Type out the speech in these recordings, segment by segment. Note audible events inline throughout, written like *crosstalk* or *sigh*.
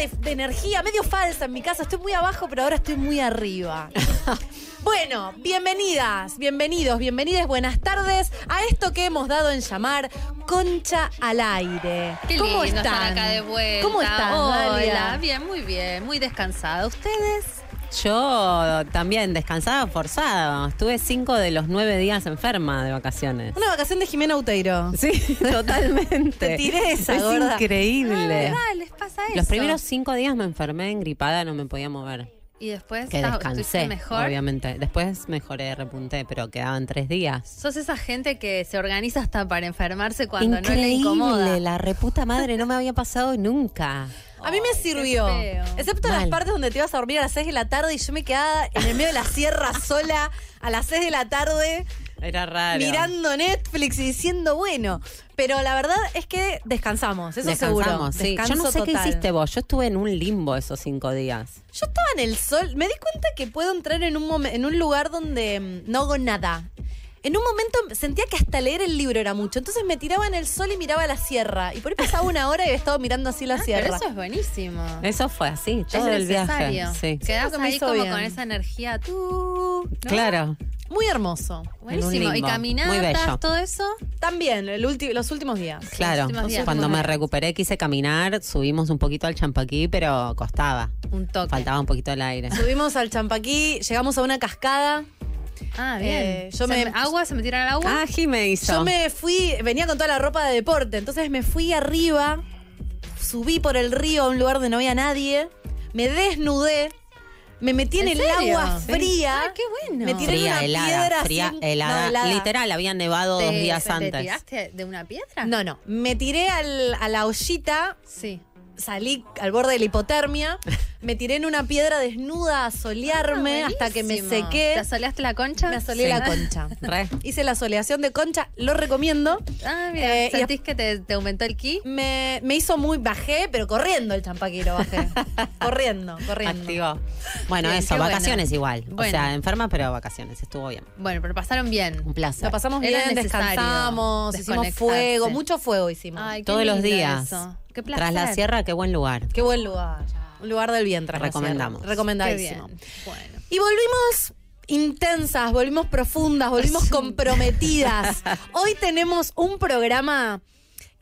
de, de energía, medio falsa en mi casa. Estoy muy abajo, pero ahora estoy muy arriba. *laughs* Bueno, bienvenidas, bienvenidos, bienvenidas, buenas tardes a esto que hemos dado en llamar Concha al aire. Qué ¿Cómo lindo están? estar acá de vuelta. ¿Cómo están? Hola, Dalia? bien, muy bien, muy descansada. ¿Ustedes? Yo también descansada forzada. Estuve cinco de los nueve días enferma de vacaciones. Una vacación de Jimena Uteiro. Sí, *laughs* totalmente. Te tiré esa, Es gorda. increíble. Ah, les pasa eso. Los primeros cinco días me enfermé engripada, no me podía mover. Y después Que estás- descansé, mejor. obviamente. Después mejoré, repunté, pero quedaban tres días. Sos esa gente que se organiza hasta para enfermarse cuando no le incomoda. la reputa madre no me había pasado nunca. A mí me sirvió. Excepto las partes donde te ibas a dormir a las 6 de la tarde y yo me quedaba en el medio de la sierra *laughs* sola a las 6 de la tarde Era raro. mirando Netflix y diciendo, bueno. Pero la verdad es que descansamos, eso seguro. Descansamos, sí. Yo no sé qué hiciste vos. Yo estuve en un limbo esos cinco días. Yo estaba en el sol, me di cuenta que puedo entrar en un, momen- en un lugar donde mm, no hago nada. En un momento sentía que hasta leer el libro era mucho. Entonces me tiraba en el sol y miraba la sierra. Y por ahí pasaba una hora y había estado mirando así la Ah, sierra. pero eso es buenísimo. Eso fue así, es todo el viaje. necesario. Sí. Ahí como bien. con esa energía. Tú. ¿no? Claro. Muy hermoso. Buenísimo. ¿Y caminatas, bello. todo eso? También, el los últimos días. Claro, últimos días. cuando me recuperé quise caminar, subimos un poquito al champaquí, pero costaba. Un toque. Faltaba un poquito el aire. Subimos al Champaquí, llegamos a una cascada. Ah, bien. Eh, yo ¿Se me- ¿Agua? ¿Se metieron al agua? Ah, Jime hizo. Yo me fui, venía con toda la ropa de deporte, entonces me fui arriba, subí por el río a un lugar donde no había nadie, me desnudé, me metí en, ¿En el serio? agua Sí. fría. Ay, qué bueno. Me tiré en Fría, una helada, piedra fría, así- helada. no, helada. Literal, había nevado dos ¿Te- días te antes. tiraste de una piedra? No, no, me tiré al- a la ollita, Sí. Salí al borde de la hipotermia, *laughs* me tiré en una piedra desnuda a solearme Ah, hasta que me sequé. ¿Te asoleaste la concha? Me asolé Sí. la concha. *laughs* Re. Hice la soleación de concha, lo recomiendo. Ah, mira. Eh, y ¿Sentís que te, te aumentó el ki? Me, me hizo muy, bajé, pero corriendo el champaquí lo bajé. *laughs* corriendo, corriendo. Activo. Bueno, Bien, eso, bueno. vacaciones igual. O sea, enferma, pero vacaciones. Estuvo bien. Bueno, pero pasaron bien. Un placer. Lo pasamos Era bien, descansamos, hicimos fuego, mucho fuego hicimos. Ay, Todos los días. eso. Qué placer. Tras la sierra, qué buen lugar. Qué buen lugar. Un lugar del bien, tras la Recomendamos. Qué Recomendadísimo. bien. Bueno. Y volvimos intensas, volvimos profundas, volvimos *laughs* comprometidas. Hoy tenemos un programa,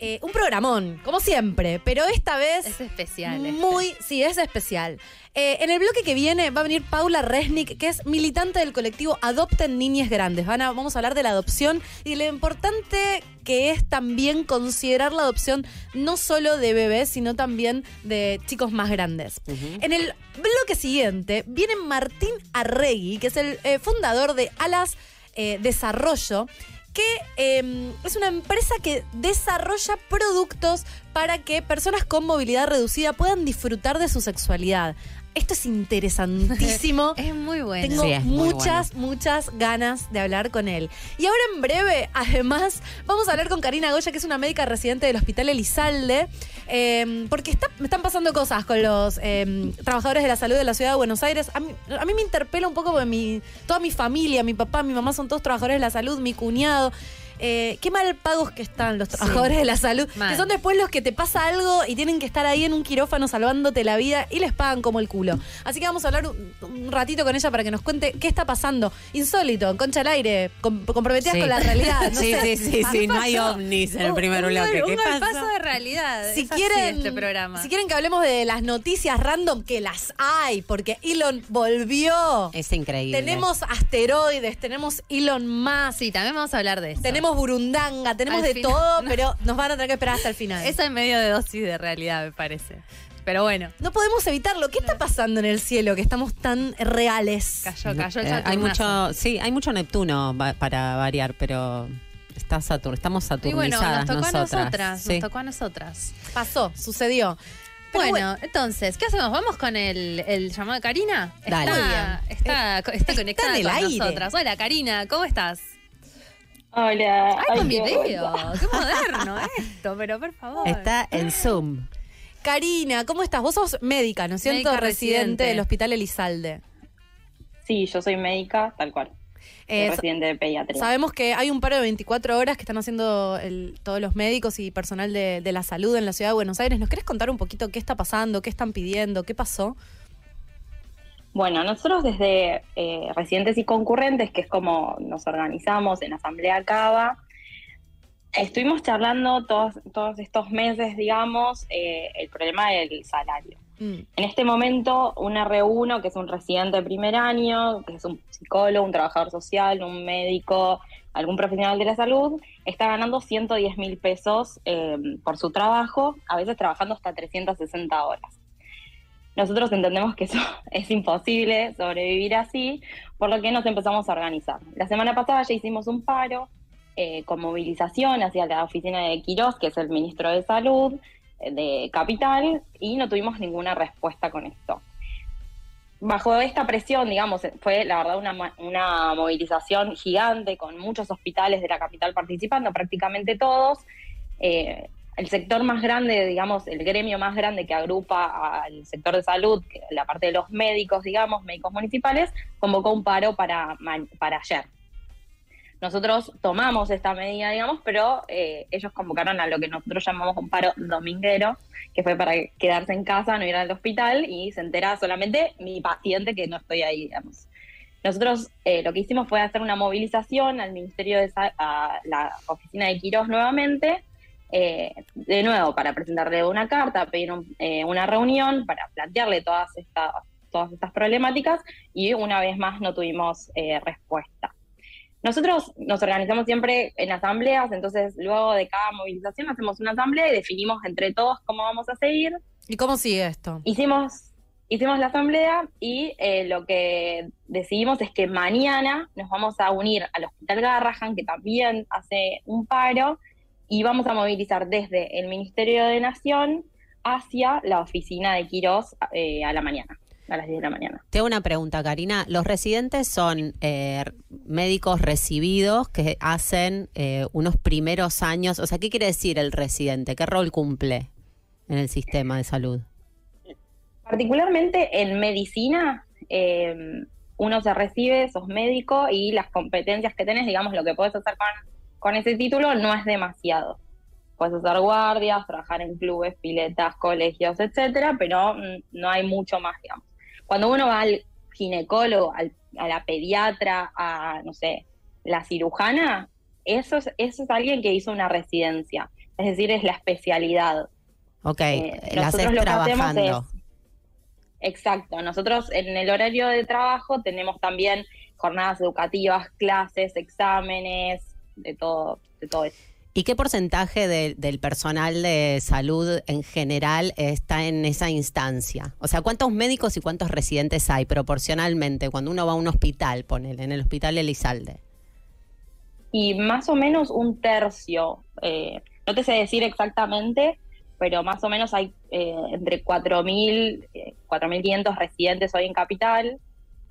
eh, un programón, como siempre, pero esta vez Es especial. este. muy, sí, es especial. Eh, en el bloque que viene va a venir Paula Resnick, que es militante del colectivo Adopten Niñes Grandes. Van a- vamos a hablar de la adopción y de lo importante que es también considerar la adopción no solo de bebés, sino también de chicos más grandes. En el bloque siguiente viene Martín Arregui, que es el eh, fundador de Alas eh, Desarrollo que eh, es una empresa que desarrolla productos para que personas con movilidad reducida puedan disfrutar de su sexualidad. Esto es interesantísimo. *laughs* Es muy bueno. Tengo Sí, muchas, muchas ganas de hablar con él. Y ahora en breve, además, vamos a hablar con Karina Goya, que es una médica residente del Hospital Elizalde, eh, porque está- me están pasando cosas con los eh, trabajadores de la salud de la ciudad de Buenos Aires. A mí, a mí me interpela un poco porque mi, toda mi familia, mi papá, mi mamá son todos trabajadores de la salud, mi cuñado. Eh, qué mal pagos que están los trabajadores de la salud, Mal. que son después los que te pasa algo y tienen que estar ahí en un quirófano salvándote la vida y les pagan como el culo. Así que vamos a hablar un, un ratito con ella para que nos cuente qué está pasando. Insólito, en Concha al Aire, com- comprometidas Sí. con la realidad. No *laughs* sí, sé. sí, sí, sí. No hay ovnis en el primer un, bloque. un ¿Qué paso de realidad. Si Es así quieren, este programa. si quieren que hablemos de las noticias random, que las hay, porque Elon volvió. Es increíble. Tenemos asteroides, tenemos Elon Musk, Sí, también vamos a hablar de eso. tenemos Burundanga, tenemos Al de final- todo, no. *laughs* pero nos van a tener que esperar hasta el final. Eso en medio de dosis de realidad, me parece. Pero bueno, No podemos evitarlo. ¿Qué está pasando en el cielo que estamos tan reales? cayó, cayó el Eh, hay mucho, sí, hay mucho Neptuno va- para variar, pero está Satur, estamos Y bueno, saturnizadas nos tocó a nosotras. nosotras, Sí. nos tocó a nosotras. Pasó, sucedió. Pero Bueno, entonces, ¿qué hacemos? ¿Vamos con el, el llamado de Karina? Dale. Está, está, está conectada en el con aire. nosotras. Hola, Karina, ¿cómo estás? Hola. Ay, con video. Qué moderno esto, pero por favor. Está en Zoom. Karina, ¿cómo estás? Vos sos médica, ¿no es cierto? Residente residente. del Hospital Elizalde. Sí, yo soy médica, tal cual. Soy Eh, residente de pediatría. Sabemos que hay un paro de 24 horas que están haciendo el- todos los médicos y personal de, de la salud en la ciudad de Buenos Aires. ¿Nos querés contar un poquito qué está pasando, qué están pidiendo, qué pasó? Bueno, nosotros desde eh, residentes y concurrentes, que es como nos organizamos en Asamblea Cava, estuvimos charlando todos, todos estos meses, digamos, eh, el problema del salario. Mm. En este momento, una R1, que es un residente de primer año, que es un psicólogo, un trabajador social, un médico, algún profesional de la salud, está ganando 110 mil pesos eh, por su trabajo, a veces trabajando hasta 360 horas. Nosotros entendemos que eso *laughs* es imposible sobrevivir así, por lo que nos empezamos a organizar. La semana pasada ya hicimos un paro eh, con movilización hacia la oficina de Quirós, que es el ministro de Salud, eh, de Capital, y no tuvimos ninguna respuesta con esto. Bajo esta presión, digamos, fue la verdad una, movilización gigante con muchos hospitales de la capital participando, prácticamente todos. Eh, el sector más grande, digamos, el gremio más grande que agrupa al sector de salud, la parte de los médicos, digamos, médicos municipales, convocó un paro para, para ayer. Nosotros tomamos esta medida, digamos, pero eh, ellos convocaron a lo que nosotros llamamos un paro dominguero, que fue para quedarse en casa, no ir al hospital y se entera solamente mi paciente que no estoy ahí, digamos. Nosotros eh, lo que hicimos fue hacer una movilización al Ministerio de Sa- a la oficina de Quirós nuevamente, eh, de nuevo para presentarle una carta, pedir un- eh, una reunión para plantearle todas estas, todas estas problemáticas y una vez más no tuvimos eh, respuesta. Nosotros nos organizamos siempre en asambleas, entonces luego de cada movilización hacemos una asamblea y definimos entre todos cómo vamos a seguir. ¿Y cómo sigue esto? Hicimos, hicimos la asamblea y eh, lo que decidimos es que mañana nos vamos a unir al Hospital Garrahan, que también hace un paro, y vamos a movilizar desde el Ministerio de Nación hacia la oficina de Quirós eh, a la mañana, a las 10 de la mañana. Te hago una pregunta, Karina. Los residentes son eh, médicos recibidos que hacen eh, unos primeros años. O sea, ¿qué quiere decir el residente? ¿Qué rol cumple en el sistema de salud? Particularmente en medicina, eh, uno se recibe, sos médico y las competencias que tenés, digamos, lo que podés hacer con, con ese título no es demasiado. Puedes hacer guardias, trabajar en clubes, piletas, colegios, etcétera, pero mm, no hay mucho más, digamos. Cuando uno va al ginecólogo, al- a la pediatra, a, no sé, la cirujana, eso es, eso es alguien que hizo una residencia. Es decir, es la especialidad. Ok, Eh, la nosotros lo que hacemos es- Exacto, nosotros en el horario de trabajo tenemos también jornadas educativas, clases, exámenes, de todo, de todo eso. ¿Y qué porcentaje de- del personal de salud en general está en esa instancia? O sea, ¿cuántos médicos y cuántos residentes hay proporcionalmente cuando uno va a un hospital, ponele, en el hospital Elizalde? Y más o menos un tercio, eh, no te sé decir exactamente, pero más o menos hay eh, entre 4.000, eh, 4.500 residentes hoy en Capital.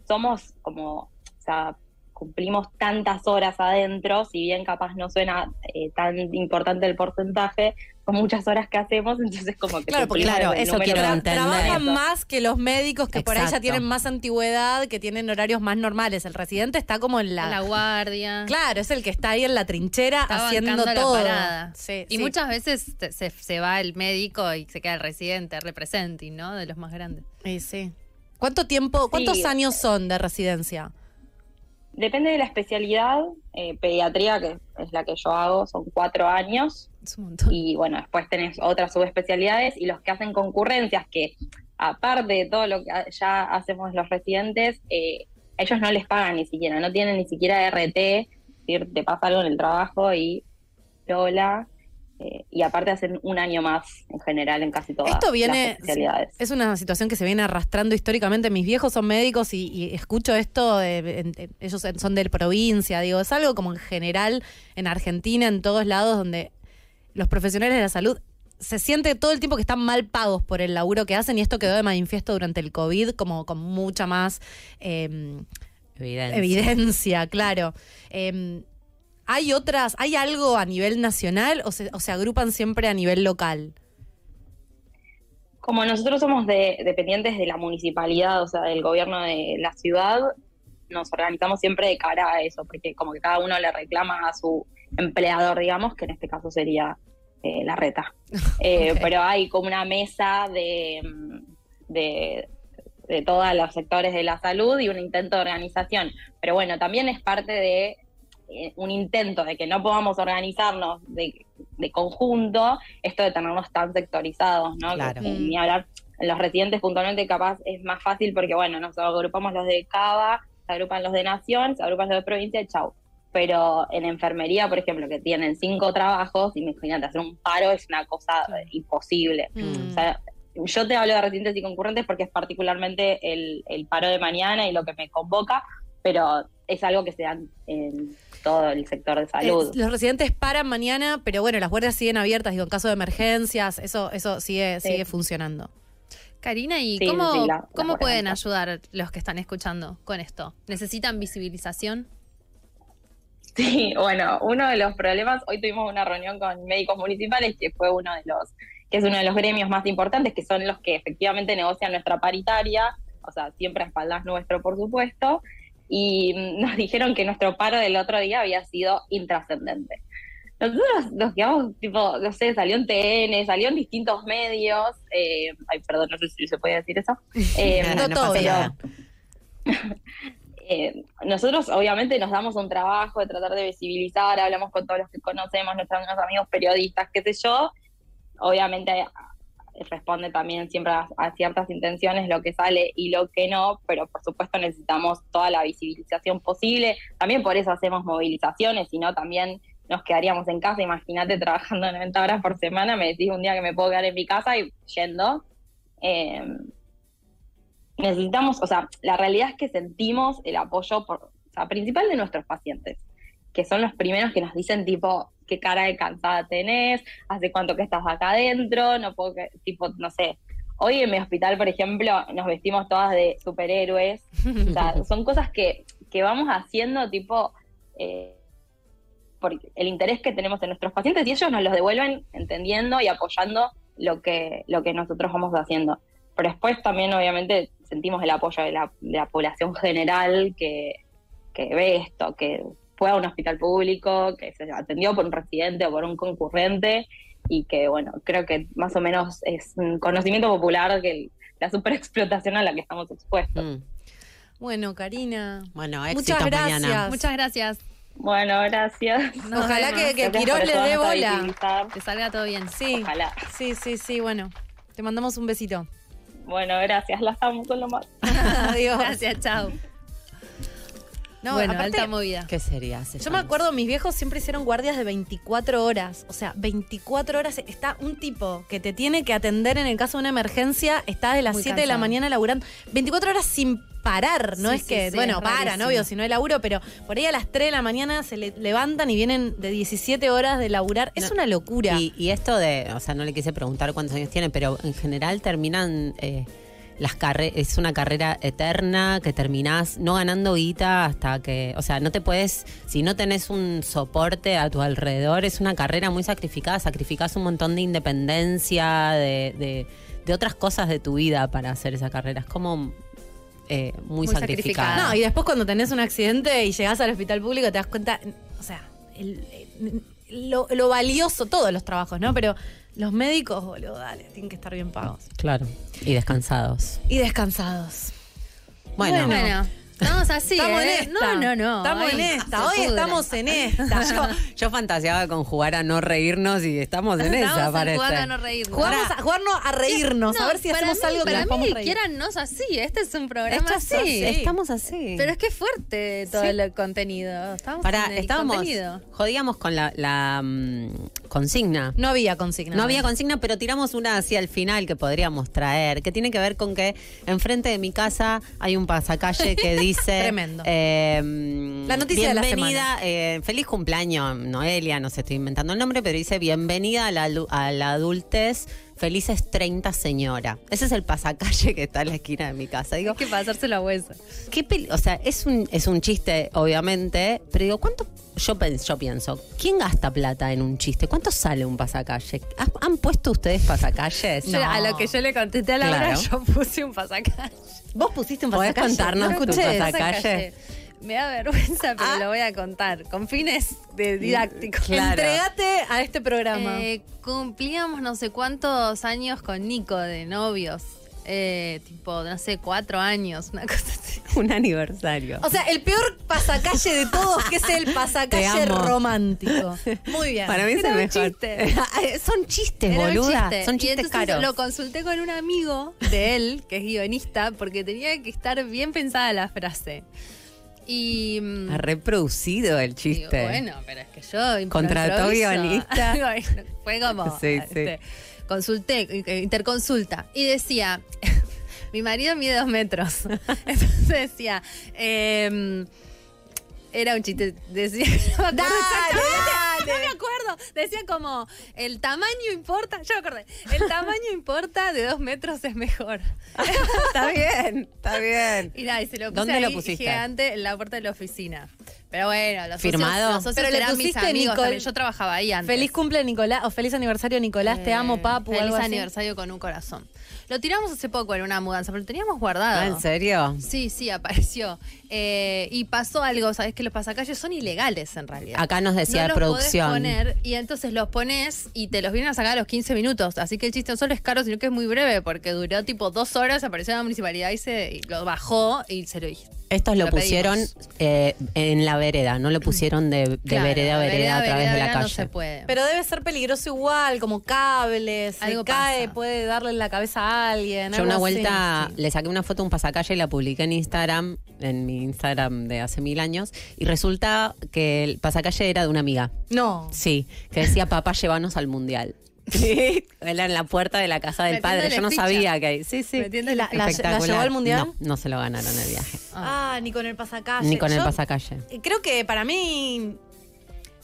Somos como, o sea, cumplimos tantas horas adentro, si bien capaz no suena eh, tan importante el porcentaje, con muchas horas que hacemos, *laughs* entonces como que Claro, porque claro, el eso quiero de- entender. Trabajan Eso. más que los médicos que por ahí ya tienen más antigüedad, que tienen horarios más normales. El residente está como en la... La guardia. Claro, es el que está ahí en la trinchera Está haciendo todo. parada. Sí, y sí. muchas veces te- se, se va el médico y se queda el residente, representing, ¿no? De los más grandes. Sí, sí. ¿Cuánto tiempo, cuántos Sí. años son de residencia? Depende de la especialidad, eh, pediatría, que es la que yo hago, son cuatro años, Es un montón. y bueno, después tenés otras subespecialidades y los que hacen concurrencias, que aparte de todo lo que ya hacemos los residentes, eh, ellos no les pagan ni siquiera, no tienen ni siquiera RT, es decir, te pasa algo en el trabajo y hola, eh, y aparte hacen un año más en general en casi todas Esto viene, las especialidades. es una situación que se viene arrastrando históricamente. Mis viejos son médicos y, y escucho esto, de- en- en- ellos son de provincia, digo, es algo como en general en Argentina, en todos lados, donde los profesionales de la salud se siente todo el tiempo que están mal pagos por el laburo que hacen y esto quedó de manifiesto durante el COVID como con mucha más eh, Evidencia. evidencia, claro. Eh, ¿Hay otras, hay algo a nivel nacional o se, o se agrupan siempre a nivel local? Como nosotros somos de- dependientes de la municipalidad, o sea, del gobierno de la ciudad, nos organizamos siempre de cara a eso, porque como que cada uno le reclama a su empleador, digamos, que en este caso sería eh, la reta. *laughs* Eh. Pero hay como una mesa de, de, de todos los sectores de la salud y un intento de organización. Pero bueno, también es parte de un intento de que no podamos organizarnos de, de conjunto, esto de tenernos tan sectorizados, ¿no? Claro. Que. Ni hablar, en los residentes puntualmente capaz es más fácil porque, bueno, nos agrupamos los de Cava, se agrupan los de Nación, se agrupan los de provincia y chau. Pero en enfermería, por ejemplo, que tienen cinco trabajos, imagínate, hacer un paro es una cosa Claro. imposible. Mm. O sea, yo te hablo de residentes y concurrentes porque es particularmente el, el paro de mañana y lo que me convoca, pero es algo que se da en todo el sector de salud. Eh, los residentes paran mañana, pero bueno, las guardias siguen abiertas, digo, en caso de emergencias, eso, eso sigue, Sí. sigue funcionando. Karina, ¿y Sí, cómo, sí, la- la cómo pueden ayudar los que están escuchando con esto? ¿Necesitan visibilización? Sí, bueno, uno de los problemas, hoy tuvimos una reunión con médicos municipales, que fue uno de los, que es uno de los gremios más importantes, que son los que efectivamente negocian nuestra paritaria, o sea, siempre a espaldas nuestro, por supuesto, y *laughs* nos dijeron que nuestro paro del otro día había sido intrascendente. Nosotros nos quedamos, tipo, no sé, salió en TN, salió en distintos medios, eh, ay, perdón, no sé si se puede decir eso. *laughs* Eh, No todo, pero- nada. *laughs* eh, nosotros obviamente nos damos un trabajo de tratar de visibilizar, hablamos con todos los que conocemos, nuestros amigos periodistas, qué sé yo. Obviamente eh, responde también siempre a, ciertas intenciones lo que sale y lo que no, pero por supuesto necesitamos toda la visibilización posible. También por eso hacemos movilizaciones, si no también nos quedaríamos en casa. Imagínate trabajando *laughs* 90 horas por semana, me decís un día que me puedo quedar en mi casa y yendo. Eh, necesitamos, o sea, la realidad es que sentimos el apoyo principal de nuestros pacientes, que son los primeros que nos dicen tipo, qué cara de cansada tenés, hace cuánto que estás acá adentro, no puedo, que, tipo, no sé. Hoy en mi hospital, por ejemplo, nos vestimos todas de superhéroes. O sea, *laughs* son cosas que, que vamos haciendo tipo eh, por el interés que tenemos en nuestros pacientes y ellos nos los devuelven entendiendo y apoyando lo que, lo que nosotros vamos haciendo. Pero después también obviamente sentimos el apoyo de la, de la población general que, que ve esto, que fue a un hospital público, que se atendió por un residente o por un concurrente y que bueno, creo que más o menos es un conocimiento popular que el- la superexplotación a la que estamos expuestos. Mm. Bueno, Karina. Bueno, Muchas gracias. mañana. Muchas gracias. Bueno, gracias. Nos Ojalá vemos. que, que por le dé bola. Que salga todo bien. Sí, Ojalá. sí, sí, sí, bueno. Te mandamos un besito. Bueno, gracias. La estamos con lo más. *laughs* Adiós. Gracias, chao. No, bueno, aparte, alta movida. ¿Qué sería? Yo me acuerdo, mis viejos siempre hicieron guardias de 24 horas. O sea, 24 horas. Está un tipo que te tiene que atender en el caso de una emergencia, está de las Muy 7 de la mañana laburando. 24 horas sin parar. No Sí, es sí, que, sí, bueno, es para, rarísimo. novio, si no hay laburo, pero por ahí a las 3 de la mañana se le- levantan y vienen de 17 horas de laburar. Es No, una locura. Y, y esto de, o sea, no le quise preguntar cuántos años tiene, pero en general terminan eh, las carreras, es una carrera eterna que terminás no ganando guita hasta que, o sea, no te puedes, si no tenés un soporte a tu alrededor, es una carrera muy sacrificada, sacrificás un montón de independencia, de, de, de otras cosas de tu vida para hacer esa carrera. Es como eh, muy, Muy sacrificada. sacrificada. No, y después cuando tenés un accidente y llegás al hospital público te das cuenta, o sea, el- el- lo, lo valioso, todos los trabajos, ¿no? Pero los médicos, boludo, dale, tienen que estar bien pagos. Claro. Y descansados. Y descansados. Bueno, Bueno, estamos así. Estamos ¿eh? en esta. No, no, no. Estamos en esta. Hoy estamos en esta. *laughs* yo, yo fantaseaba con jugar a no reírnos y estamos en esa, Estamos parece. jugando a no reírnos. Jugamos a, jugarnos a reírnos, a No, ver si para hacemos mí- algo que para nos podamos mí, reír. quiérannos así. Este es un programa así. así, Estamos así. Pero es que es fuerte todo Sí. el contenido. Estamos Para, en el estábamos, contenido. jodíamos con la, la, mm, consigna. No había consigna. No había consigna, pero tiramos una hacia el final que podríamos traer, que tiene que ver con que enfrente de mi casa hay un pasacalle que dice. *laughs* *laughs* Tremendo. eh, La noticia de la bienvenida, eh, feliz cumpleaños, Noelia, no sé, estoy inventando el nombre, pero dice bienvenida a la, a la adultez, felices 30 señora. Ese es el pasacalle que está en la esquina de mi casa. Digo, Hay que pasárselo a hueso. ¿Qué peli- o sea, es un, es un chiste, obviamente, pero digo, ¿cuánto? Yo, pens- yo pienso, ¿quién gasta plata en un chiste? ¿Cuánto sale un pasacalle? ¿Han, puesto ustedes pasacalles? Yo- a lo que yo le contesté a Laura, Claro. yo puse un pasacalle. Vos pusiste un ¿Podés pasacalle. contarnos No tu pasacalle? Me da vergüenza, pero Ah. lo voy a contar. Con fines de didácticos. Claro. Entregate a este programa. Eh, cumplíamos no sé cuántos años con Nico de novios. Eh, tipo, no sé, cuatro años, una cosa así. *laughs* Un aniversario. o sea, el peor pasacalle de todos, que es el *laughs* pasacalle romántico. *laughs* Muy bien. Para mí es el mejor. chiste. Son chistes, Era boluda. chiste. Son Y chistes entonces caros. Lo consulté con un amigo de él, que es guionista, porque tenía que estar bien pensada la frase. Y. mm, Ha reproducido el digo, chiste. bueno, pero es que yo. Contrató guionista. Fue como. Sí, sí. Consulté, eh, interconsulta. Y decía. *laughs* Mi marido mide dos metros. *laughs* Entonces decía. em, era un chiste. Decía. *laughs* No me acuerdo Dale, exactamente, No me acuerdo. Decía como. El tamaño importa. Ya me acordé. El tamaño importa, de dos metros es mejor. *laughs* está bien, está bien. Y nada, y se lo puse ¿Dónde lo pusiste? gigante en la puerta de la oficina. Pero bueno, los ¿Firmado? socios, los socios Pero le eran mis pusiste amigos también. Yo trabajaba ahí antes. Feliz cumple Nicolás, o feliz aniversario Nicolás, te Eh, amo, papu, Feliz algo así. aniversario con un corazón. Lo tiramos hace poco en una mudanza, pero lo teníamos guardado. Ah, ¿En serio? Sí, sí, apareció. Eh, y pasó algo, sabes que los pasacalles son ilegales en realidad. Acá nos decía no los producción. Podés poner, y entonces los pones y te los vienen a sacar a los 15 minutos. Así que el chiste no solo es caro, sino que es muy breve, porque duró tipo dos horas, apareció en la municipalidad y se y lo bajó y se lo dije. Estos lo, Lo pusieron eh, en la vereda, no lo pusieron de, de Claro, vereda a vereda, a través de la calle. No se puede. Pero debe ser peligroso igual, como cables, se Algo cae, pasa. puede darle en la cabeza a alguien. Yo algo una así. vuelta Sí. le saqué una foto a un pasacalle y la publiqué en Instagram, en mi Instagram de hace mil años, y resulta que el pasacalle era de una amiga. No. Sí, que decía papá, llévanos al mundial. Sí, *laughs* era en la puerta de la casa del padre. Yo no ficha. sabía que sí, sí. ¿La, la- la Espectacular. llevó al mundial? No, no se lo ganaron el viaje. Ah, ni con el pasacalle. Ni con el pasacalle. Creo que para mí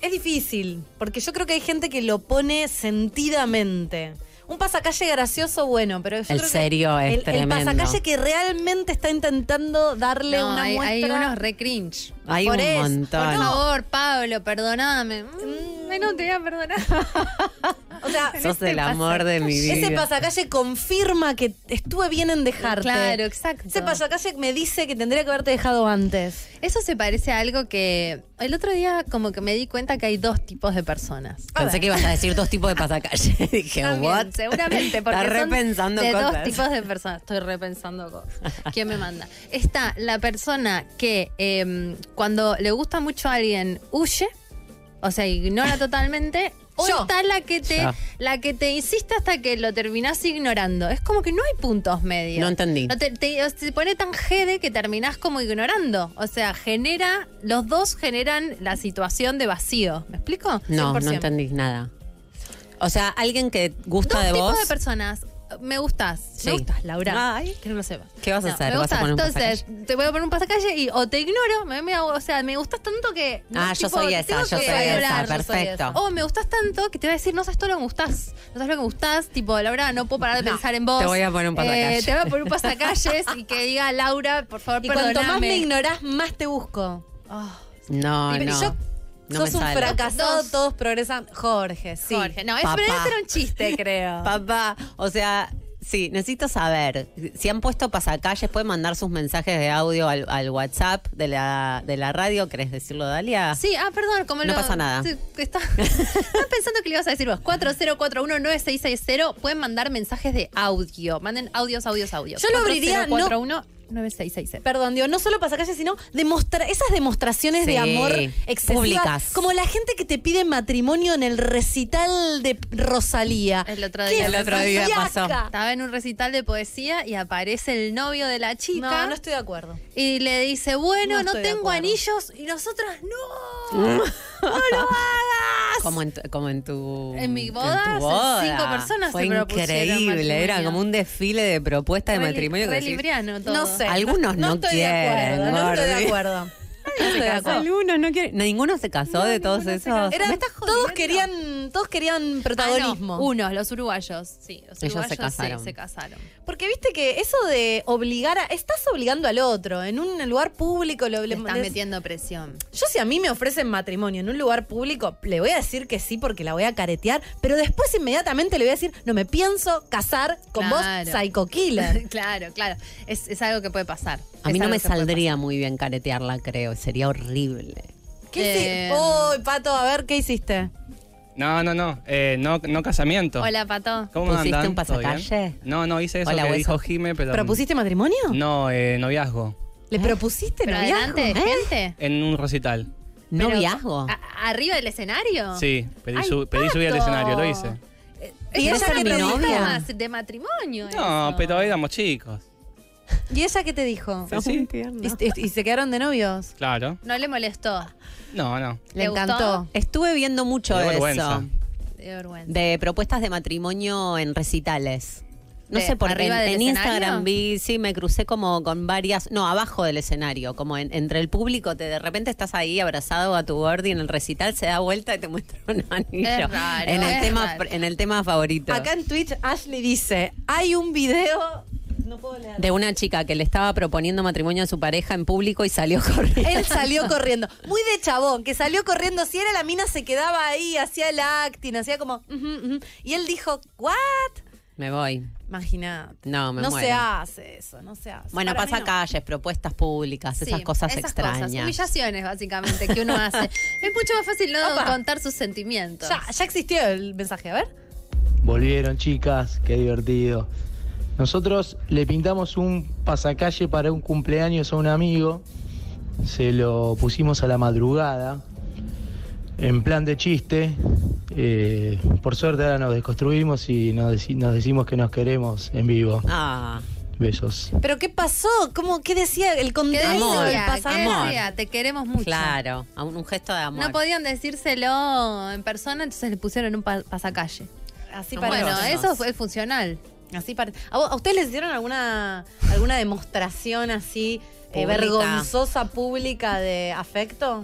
es difícil, porque yo creo que hay gente que lo pone sentidamente. Un pasacalle gracioso, bueno, pero yo El creo serio que es el, pasacalle que realmente está intentando darle No, una hay, hay muestra. unos re cringe. Hay Por un eso, montón. Por favor, Pablo, perdoname. Mm, ay, no te voy a perdonar. *laughs* O sea, Sos el amor de mi vida. ese pasacalle confirma que estuve bien en dejarte. Claro, exacto. Ese pasacalle me dice que tendría que haberte dejado antes. Eso se parece a algo que el otro día como que me di cuenta que hay dos tipos de personas. Pensé que ibas a decir dos tipos de pasacalle. *laughs* Dije, También, ¿what? Seguramente, porque Estás son repensando de cosas. dos tipos de personas. Estoy repensando cosas. ¿Quién me manda? Está la persona que eh, cuando le gusta mucho a alguien huye, o sea, ignora totalmente. *coughs* O Yo. está la que te, la que te insiste hasta que lo terminás ignorando. Es como que no hay puntos medios. No entendí. No te, te- se pone tan jede que terminás como ignorando. O sea, genera, los dos generan la situación de vacío. ¿Me explico? No, 100%. no entendí nada. O sea, alguien que gusta Dos de tipos vos. de personas. Me gustas. Sí. Me gustas, Laura. Ay. Que lo sepas. ¿Qué vas a hacer? Me ¿Vas a gustas. un Entonces, te voy a poner un pasacalle y o te ignoro, me, me hago- o sea, me gustas tanto que. no, Ah, yo soy esa, yo soy esa, perfecto. O me gustas tanto que te voy a decir, no sabes todo lo que me gustás. No sabes lo que me gustás. Tipo, Laura, no puedo parar de pensar en vos. te voy a poner un pasacalle. Eh, te voy a poner un pasacalles *laughs* y que diga, Laura, por favor, Y perdóname. cuanto más me ignorás, más te busco. Ah, No, Y no. yo- no Sos me un sale. fracasado, Dos. todos progresan. Jorge, sí. Jorge, no, es, Papá. pero ese era un chiste, *laughs* creo. Papá, o sea, sí, necesito saber. Si han puesto pasacalles, pueden mandar sus mensajes de audio al, al WhatsApp de la, de la radio. ¿Querés decirlo, Dalia? Sí, ah, perdón, como No lo- pasa nada. Sí, está- *laughs* Estaba pensando que le ibas a decir vos. 40419660. Pueden mandar mensajes de audio. Manden audios, audios, audios. Yo lo abriría, no- 40419660. Perdón, digo, no solo pasacalle, sino demostra esas demostraciones de amor excesivas. públicas. Como la gente que te pide matrimonio en el recital de Rosalía. El otro ¡Qué día El otro día pasó. Estaba en un recital de poesía y aparece el novio de la chica. No, no estoy de acuerdo. Y le dice, bueno, No tengo anillos. Y nosotras, *laughs* no, no lo hagas. Como en tu, como en tu En mi tu boda, boda. cinco personas Fue se increíble, era como un desfile de propuestas de Re- matrimonio. que re decís, libriano todo. No sé. Algunos no estoy quieren, De acuerdo, no estoy de Gordi. acuerdo. Algunos *laughs* no quieren. Ninguno se casó de todos esos. Eran- ¿Me estás todos querían, todos querían protagonismo. Ah, no, unos, los uruguayos. Sí, los Ellos se casaron. sí, se casaron. Porque viste que eso de obligar a. Estás obligando al otro. En un lugar público lo Le le- estás les- metiendo presión. Yo si a mí me ofrecen matrimonio en un lugar público, le voy a decir que sí porque la voy a caretear, pero después inmediatamente le voy a decir, no me pienso casar con Claro. vos, psycho killer. *laughs* claro, claro. Es, es algo que puede pasar. A mí no me que saldría muy bien caretearla, creo. Sería horrible. ¿Qué Eh? Uy, Pato, a ver, ¿qué hiciste? No, no, no. Eh, no, no casamiento. Hola, Pato. ¿Cómo ¿Pusiste andan? un pasacalle? No, no, hice eso Hola, que hueso. dijo Jime, pero... ¿Propusiste matrimonio? No, eh, noviazgo. ¿Le propusiste Pero noviazgo? adelante, ¿Eh? gente. En un recital. Pero, ¿Noviazgo? a- ¿Arriba del escenario? Sí, pedí, Ay, su- pedí subir al escenario, lo hice. ¿Y Eso ella no qué te me dijo? gusta más de matrimonio. No, eso. pero éramos chicos. ¿Y ella qué te dijo? ¿Y, y- y se quedaron de novios? Claro. No le molestó. No, no. Le ¿Le gustó? encantó. Estuve viendo mucho da eso. vergüenza. De vergüenza. De propuestas de matrimonio en recitales. No ¿De sé por qué. En? Instagram vi, sí, me crucé como con varias. No, abajo del escenario. Como en- entre el público, te de repente estás ahí abrazado a tu gordi en el recital, se da vuelta y te muestra un *laughs* anillo. Es raro, en, el es tema, raro. en el tema favorito. Acá en Twitch Ashley dice, hay un video... No puedo leer. De una chica que le estaba proponiendo matrimonio a su pareja en público y salió *laughs* corriendo. Él salió corriendo. Muy de chabón, que salió corriendo. Si era la mina, se quedaba ahí, hacía el acting, hacía como. Y él dijo, ¿what? Me voy. Imagínate. No, me no muero. se hace eso, no se hace. Bueno, Para pasa no. calles, propuestas públicas, esas cosas esas extrañas. Cosas, humillaciones, básicamente, que uno hace. *laughs* es mucho más fácil no Opa. contar sus sentimientos. Ya, ya existió el mensaje, a ver. Volvieron chicas, qué divertido. Nosotros le pintamos un pasacalle para un cumpleaños a un amigo, se lo pusimos a la madrugada, en plan de chiste. Eh, por suerte ahora nos desconstruimos y nos, deci- nos decimos que nos queremos en vivo. Ah, Besos. ¿Pero qué pasó? ¿Cómo, ¿Qué decía el ¿Qué contenido Amor, del decía? ¿Qué pasaje? amor. decía? Te queremos mucho. claro, a un, un gesto de amor. No podían decírselo en persona, entonces le pusieron un pa- pasacalle. Así Bueno, Bueno, parece. eso fue funcional. Así pare- ¿A, vos- a ustedes les hicieron alguna, alguna demostración así eh, vergonzosa pública de afecto?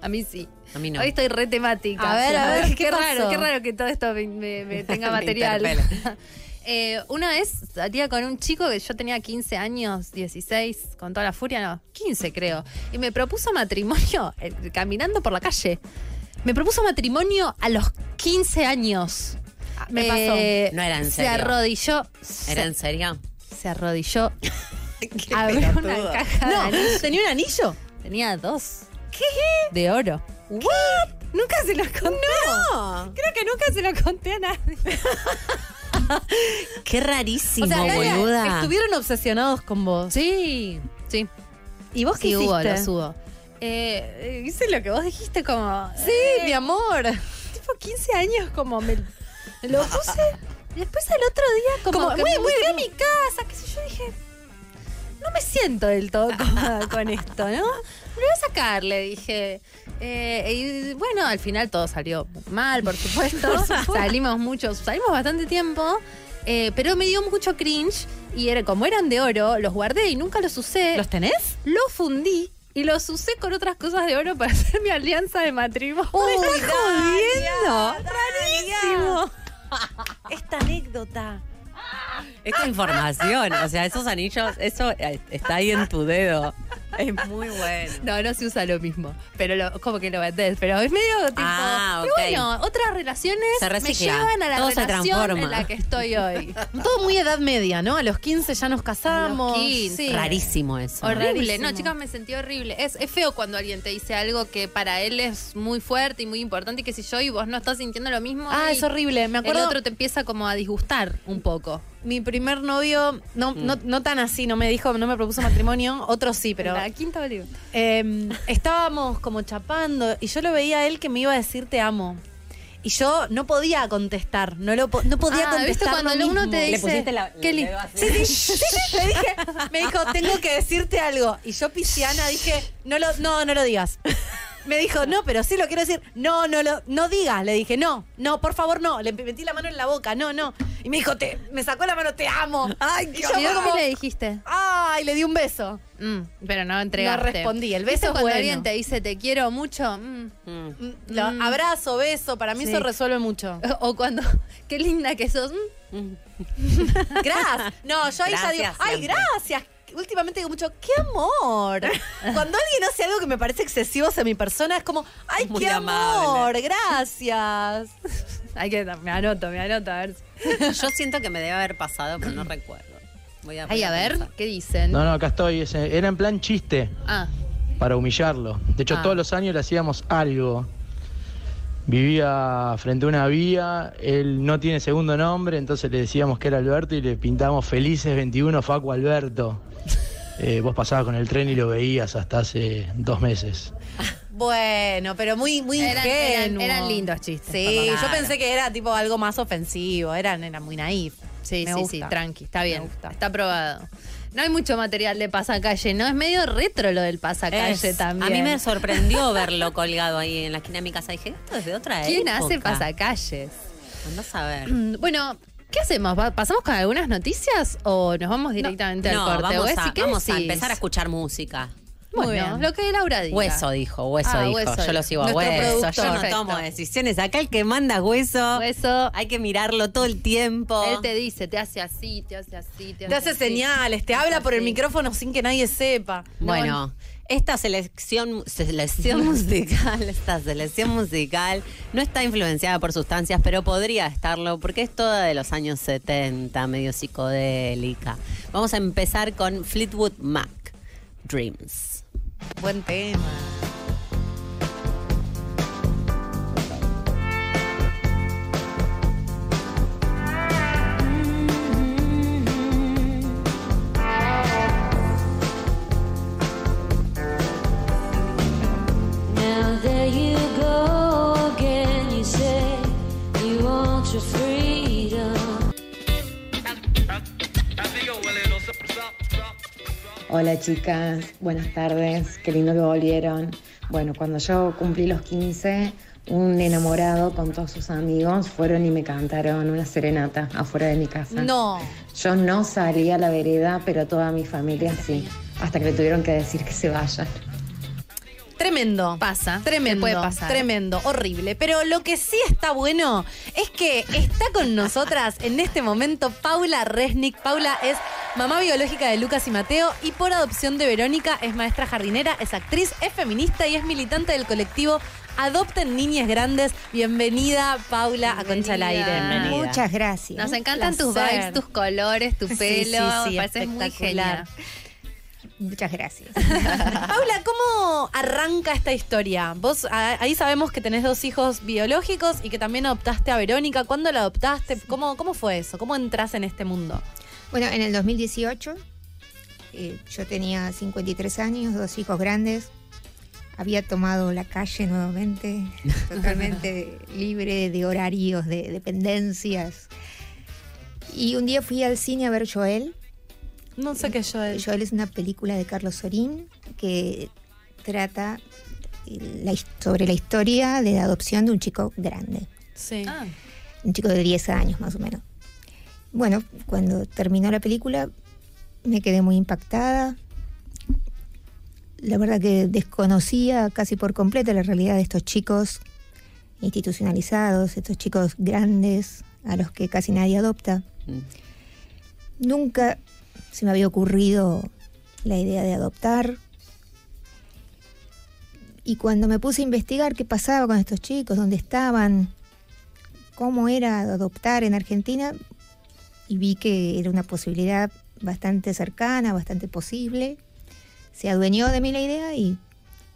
A mí sí. A mí no. Hoy estoy re temática. A ver, a ver, ¿qué raro, qué raro que todo esto me, me- me *laughs* tenga material. *laughs* Eh, una vez salía con un chico que yo tenía 15 años, 16, con toda la furia, no, 15 creo. Y me propuso matrimonio eh, caminando por la calle. Me propuso matrimonio a los 15 años. Me pasó. No era en Se serio. arrodilló. ¿Era se, en serio? se arrodilló. *laughs* Qué abrió una caja de No, anillos. ¿tenía un anillo? Tenía dos. ¿Qué? De oro. ¿What? Nunca se los conté. No. Creo que nunca se lo conté a nadie. *laughs* Qué rarísimo, O sea, boluda. estuvieron obsesionados con vos. Sí, sí. ¿Y vos qué hiciste? lo subo. Eh, eh, hice lo que vos dijiste como... Sí, eh, mi amor. Tipo 15 años como me lo puse. Después al otro día como, Como que muy- me muy- a mi casa, qué sé yo, dije... No me siento del todo *laughs* cómoda con esto, ¿no? Me voy a sacar, le dije. Eh, y bueno, al final todo salió mal, por supuesto. *laughs* salimos muchos, salimos bastante tiempo. eh, pero me dio mucho cringe y era, como eran de oro, los guardé y nunca los usé. ¿Los tenés? Los fundí y los usé con otras cosas de oro para hacer mi alianza de matrimonio. ¡Uy, *laughs* ¡Me estás jodiendo! ¡Rarísimo! Esta anécdota. Esta información, o sea, esos anillos, eso eh, está ahí en tu dedo. Es muy bueno. No, no se usa lo mismo. Pero lo, como que lo vendés. Pero es medio tipo. Ah, pero ok. bueno, otras relaciones Se me llevan a la Todo relación en la que estoy hoy. *laughs* Todo muy edad media, ¿no? A los 15 ya nos casamos. A los 15. Sí. Rarísimo eso. Horrible. Rarísimo. No, chicas, me sentí horrible. Es, es feo cuando alguien te dice algo que para él es muy fuerte y muy importante y que si yo y vos no estás sintiendo lo mismo. Ah, es horrible. Me acuerdo. El otro te empieza como a disgustar un poco. Mi primer novio, no, no, no tan así, no me dijo, no me propuso matrimonio, otro sí, pero La quinta eh, estábamos como chapando y yo lo veía a él que me iba a decir te amo. Y yo no podía contestar, no, lo, no podía Ah, ¿viste contestar cuando lo uno te Le dice, pusiste la- qué. Sí, sí, sí, sí, le dije, me dijo, tengo que decirte algo. Y yo, pisciana, dije, no, lo, no, no lo digas. Me dijo, no, pero sí lo quiero decir. No, no, lo, no digas. Le dije, no, no, por favor, no. Le metí la mano en la boca, no, no. Y me dijo, te, me sacó la mano, te amo. Ay, ¿Y yo cómo le dijiste? Ay, le di un beso. Mm, pero no entregaste. respondí, el ¿Viste beso es cuando bueno. alguien te dice te quiero mucho? Mm. Mm. Lo- Mm. Abrazo, beso, para mí Sí. eso resuelve mucho. *laughs* O cuando, qué linda que sos. *laughs* Gracias. No, yo ahí ya digo, Gracias ay, gracias. Últimamente digo mucho, qué amor. *laughs* Cuando alguien hace algo que me parece excesivo hacia mi persona, es como, ay, Muy qué amable. amor, gracias. *laughs* Hay que, me anoto, me anoto, a ver. *laughs* Yo siento que me debe haber pasado, pero no recuerdo. Voy a, Ay, a ver, pensar. ¿qué dicen? No, no, acá estoy. ese- Era en plan chiste Ah, para humillarlo. De hecho, Ah. todos los años le hacíamos algo. Vivía frente a una vía, él no tiene segundo nombre, entonces le decíamos que era Alberto y le pintamos Felices 21 Facu Alberto. Eh, vos pasabas con el tren y lo veías hasta hace dos meses. *laughs* Bueno, pero muy, muy Eran- eran- ingenuo. eran lindos chistes, Sí, yo pensé que era tipo algo más ofensivo. Eran, era muy naif. sí, Me sí, gusta. sí, tranqui, está bien. Está aprobado. No hay mucho material de pasacalle, ¿no? Es medio retro lo del pasacalle Es- también. A mí me sorprendió *laughs* verlo colgado ahí en la esquina de mi casa. Dije, esto es de otra ¿Quién época. hace pasacalles? Andás a ver. Mm, Bueno, ¿qué hacemos? ¿Va- ¿Pasamos con algunas noticias o nos vamos directamente No, al corte? vamos, ¿O a, ¿qué vamos a empezar a escuchar música. Bueno, Muy bien. lo que Laura diga. Hueso dijo, hueso Ah, dijo. Hueso Yo dijo. lo sigo a hueso. Yo no Perfecto. tomo decisiones. Acá el que manda es hueso. Hueso. Hay que mirarlo todo el tiempo. Él te dice, te hace así, te hace así, te, Te hace así. señales, te habla por el micrófono sin que nadie sepa. Bueno, esta selección, selección *laughs* musical, esta selección musical no está influenciada por sustancias, pero podría estarlo porque es toda de los años 70, medio psicodélica. Vamos a empezar con Fleetwood Mac, Dreams. Buen tema. Hola chicas, buenas tardes, qué lindo que volvieron. Bueno, cuando yo cumplí los 15, un enamorado con todos sus amigos fueron y me cantaron una serenata afuera de mi casa. No. Yo no salí a la vereda, pero toda mi familia sí, hasta que le tuvieron que decir que se vayan. Tremendo. Pasa, Tremendo. puede pasar. Tremendo, horrible. Pero lo que sí está bueno es que está con *laughs* nosotras en este momento Paula Resnick. Paula es mamá biológica de Lucas y Mateo y por adopción de Verónica es maestra jardinera, es actriz, es feminista y es militante del colectivo Adopten Niñas Grandes. Bienvenida, Paula, a Concha al Aire. Bienvenida. Muchas gracias. Nos encantan tus vibes, tus colores, tu Sí, pelo. sí, sí, me parece muy espectacular. genial. Muchas gracias. *laughs* Paula, ¿cómo arranca esta historia? Vos a- ahí sabemos que tenés dos hijos biológicos y que también adoptaste a Verónica. ¿Cuándo la adoptaste? ¿Cómo, cómo fue eso? ¿Cómo entras en este mundo? Bueno, en el 2018 eh, yo tenía 53 años, dos hijos grandes. Había tomado la calle nuevamente, *laughs* totalmente libre de horarios, de dependencias. Y un día fui al cine a ver Joel. No sé qué yo. Joel es una película de Carlos Sorín que trata la sobre la historia de la adopción de un chico grande. Sí. Ah, un chico de 10 años más o menos. Bueno, cuando terminó la película me quedé muy impactada. La verdad que desconocía casi por completo la realidad de estos chicos institucionalizados, estos chicos grandes a los que casi nadie adopta. Mm. Nunca se me había ocurrido la idea de adoptar. Y cuando me puse a investigar qué pasaba con estos chicos, dónde estaban, cómo era adoptar en Argentina, y vi que era una posibilidad bastante cercana, bastante posible, se adueñó de mí la idea y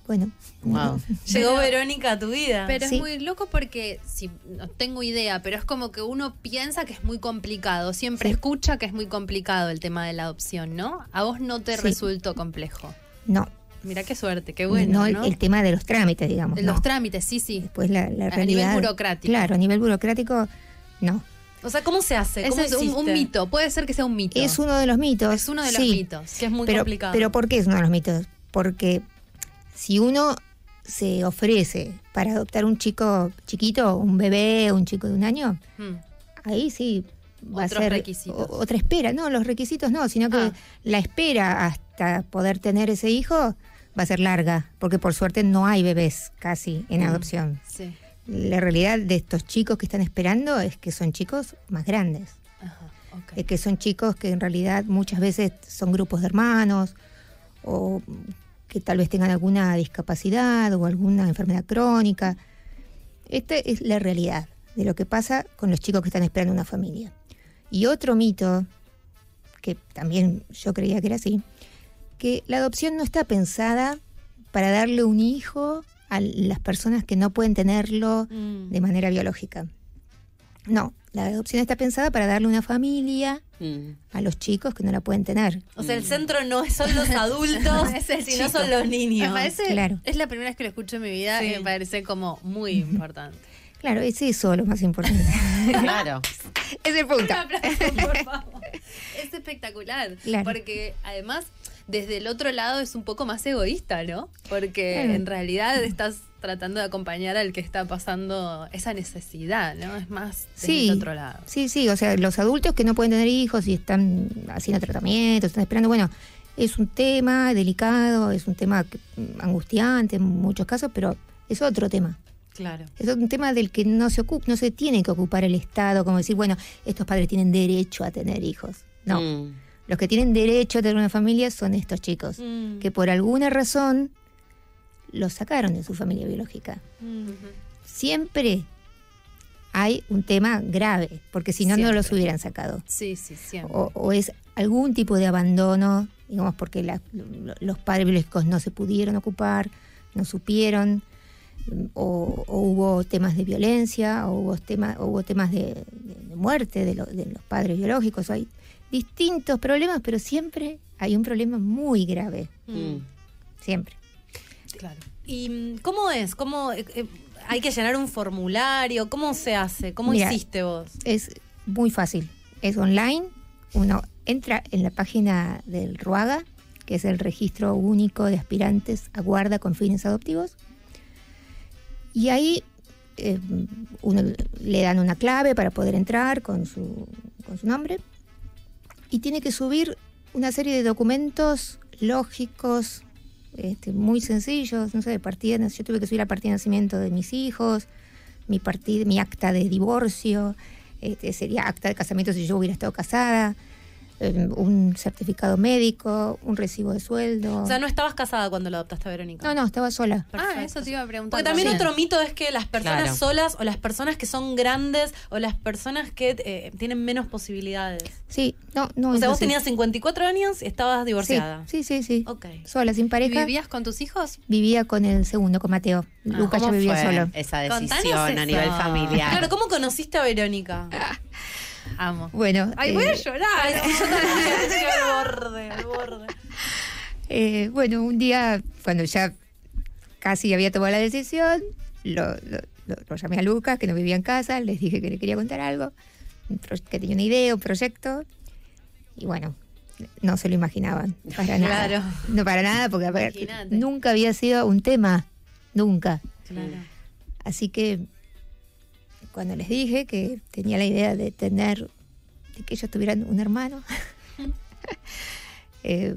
bueno, Wow. Llegó Pero- Verónica a tu vida. Pero Sí. es muy loco porque, si no tengo idea, pero es como que uno piensa que es muy complicado, siempre Sí. escucha que es muy complicado el tema de la adopción, ¿no? A vos no te Sí. resultó complejo. no, Mira qué suerte, qué bueno, no, ¿no? el, el tema de los trámites, digamos. No. Los trámites, sí, sí. Después la, la A realidad. nivel burocrático. Claro, a nivel burocrático, no. o sea, ¿cómo se hace? ¿Cómo Ese es un, mito, puede ser que sea un mito. Es uno de los mitos. Es uno de los sí, mitos. Que es muy pero, complicado. Pero ¿por qué es uno de los mitos? Porque si uno se ofrece para adoptar un chico chiquito, un bebé, un chico de un año, Mm. ahí sí va Otros a ser requisitos. otra espera. No, los requisitos no, sino que Ah. la espera hasta poder tener ese hijo va a ser larga, porque por suerte no hay bebés casi en Mm. adopción. Sí. La realidad de estos chicos que están esperando es que son chicos más grandes, Ajá, es que son chicos que en realidad muchas veces son grupos de hermanos o que tal vez tengan alguna discapacidad o alguna enfermedad crónica. Esta es la realidad de lo que pasa con los chicos que están esperando una familia. Y otro mito, que también yo creía que era así, que la adopción no está pensada para darle un hijo a las personas que no pueden tenerlo Mm. de manera biológica. No, la adopción está pensada para darle una familia Mm. a los chicos que no la pueden tener. O sea, el centro no son los *laughs* adultos, Es el sino chico. son los niños. Me parece, Claro. es la primera vez que lo escucho en mi vida Sí. y me parece como muy *laughs* importante. Claro, es eso lo más importante. *laughs* Claro. es el punto. Un aplauso, por favor. Es espectacular. Claro. Porque además, desde el otro lado es un poco más egoísta, ¿no? Porque en realidad estás tratando de acompañar al que está pasando esa necesidad, ¿no? Es más desde Sí, el otro lado. sí, sí, o sea, los adultos que no pueden tener hijos y están haciendo tratamientos, están esperando, bueno, es un tema delicado, es un tema que- mm, angustiante en muchos casos, pero es otro tema. Claro. Es un tema del que no se ocupa, no se tiene que ocupar el Estado, como decir, bueno, estos padres tienen derecho a tener hijos. No, Mm. Los que tienen derecho a tener una familia son estos chicos, Mm. que por alguna razón los sacaron de su familia biológica. Mm. Siempre hay un tema grave, porque si no, no los hubieran sacado. Sí, sí, siempre. O, o es algún tipo de abandono, digamos, porque la- lo- los padres biológicos no se pudieron ocupar, no supieron, o, o hubo temas de violencia, o hubo, temas o hubo temas de, de- de muerte de, lo- de los padres biológicos. Hay distintos problemas, pero siempre hay un problema muy grave, Mm. siempre. Claro. ¿Y mm, cómo es? ¿Cómo eh, eh, hay que llenar un formulario? ¿Cómo se hace? ¿Cómo Mira, hiciste vos? Es muy fácil. Es online. Uno entra en la página del RUAGA, que es el registro único de aspirantes a guarda con fines adoptivos. Y ahí eh, uno le dan una clave para poder entrar con su, con su nombre. Y tiene que subir una serie de documentos lógicos, este, muy sencillos, no sé, de partida, yo tuve que subir la partida de nacimiento de mis hijos, mi partida, mi acta de divorcio, este, sería acta de casamiento si yo hubiera estado casada, eh, un certificado médico, un recibo de sueldo. O sea, no estabas casada cuando la adoptaste a Verónica. no, no, estaba sola. Ah, eso te iba a preguntar. Porque también Sí. otro mito es que las personas Claro. solas o las personas que son grandes o las personas que eh, tienen menos posibilidades. Sí, no, no. o sea, vos tenías 54 años y estabas divorciada. Sí, sí, sí. sí. Ok. Sola, sin ¿Y pareja. ¿Vivías con tus hijos? Vivía con el segundo, con Mateo. Lucas ya ¿Cómo vivía fue solo. esa decisión a nivel familiar? Claro, ¿cómo conociste a Verónica? *laughs* Amo. Bueno, Ay, eh, voy a llorar. *laughs* Ay, yo también, estoy al borde, al borde. eh, bueno, un día, cuando ya casi había tomado la decisión, lo, lo- lo- lo llamé a Lucas, que no vivía en casa, les dije que le quería contar algo, que tenía una idea, un proyecto, y bueno, no se lo imaginaban, para nada. Claro. No para nada, porque Imagínate. nunca había sido un tema, nunca. Claro. Así que cuando les dije que tenía la idea de tener, de que ellos tuvieran un hermano, *laughs* eh,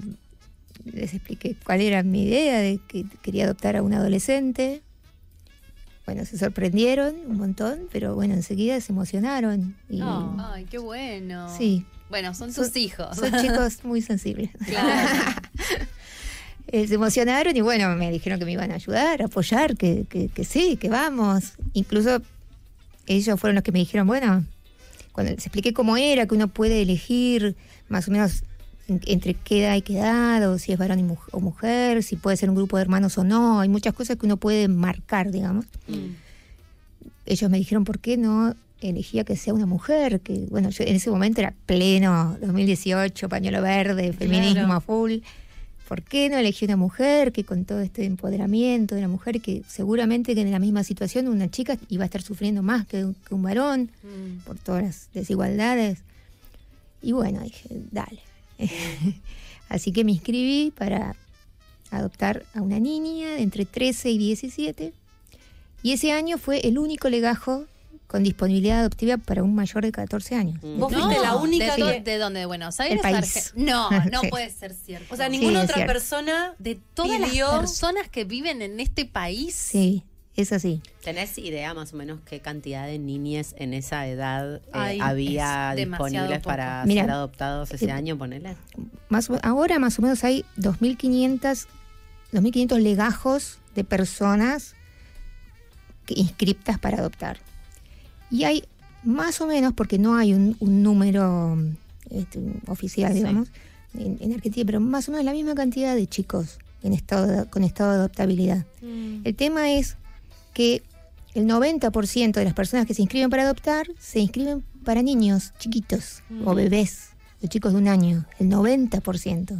les expliqué cuál era mi idea de que quería adoptar a un adolescente. Bueno, se sorprendieron un montón, pero bueno, enseguida se emocionaron. Y, Oh. Ay, qué bueno. Sí, Bueno, son Son- tus hijos. son chicos *laughs* muy sensibles. Claro. *laughs* Eh, se emocionaron y bueno, me dijeron que me iban a ayudar, a apoyar, que, que, que sí, que vamos. Incluso ellos fueron los que me dijeron, bueno, cuando les expliqué cómo era, que uno puede elegir más o menos en- entre qué edad y qué edad, o si es varón y mu- o mujer, si puede ser un grupo de hermanos o no, hay muchas cosas que uno puede marcar, digamos. Mm. Ellos me dijeron, ¿por qué no elegía que sea una mujer? Que bueno, yo en ese momento era pleno, 2018, pañuelo verde, feminismo Claro. a full. ¿Por qué no elegí una mujer que con todo este empoderamiento de la mujer, que seguramente que en la misma situación una chica iba a estar sufriendo más que, un- que un varón Mm. por todas las desigualdades? Y bueno, dije, dale. *laughs* Así que me inscribí para adoptar a una niña de entre 13 y 17. Y ese año fue el único legajo con disponibilidad adoptiva para un mayor de 14 años. Vos fuiste la única ¿De, que... de dónde? ¿De Buenos Aires? país. Arge- No, *laughs* no Sí. puede ser cierto. O sea, ninguna otra cierto. persona de todas pidió- las personas que viven en este país. Sí, es así. ¿Tenés idea más o menos qué cantidad de niñes en esa edad eh, Ay, había es disponibles para Mira, ser adoptados ese eh, año, ponele? Más, o- ahora más o menos hay 2.500 2.500 legajos de personas inscriptas para adoptar. Y hay más o menos, porque no hay un, un número este, oficial, Sí. digamos, en, en Argentina, pero más o menos la misma cantidad de chicos en estado de- con estado de adoptabilidad. Mm. El tema es que el 90% de las personas que se inscriben para adoptar se inscriben para niños chiquitos o bebés, o chicos de un año, el 90%.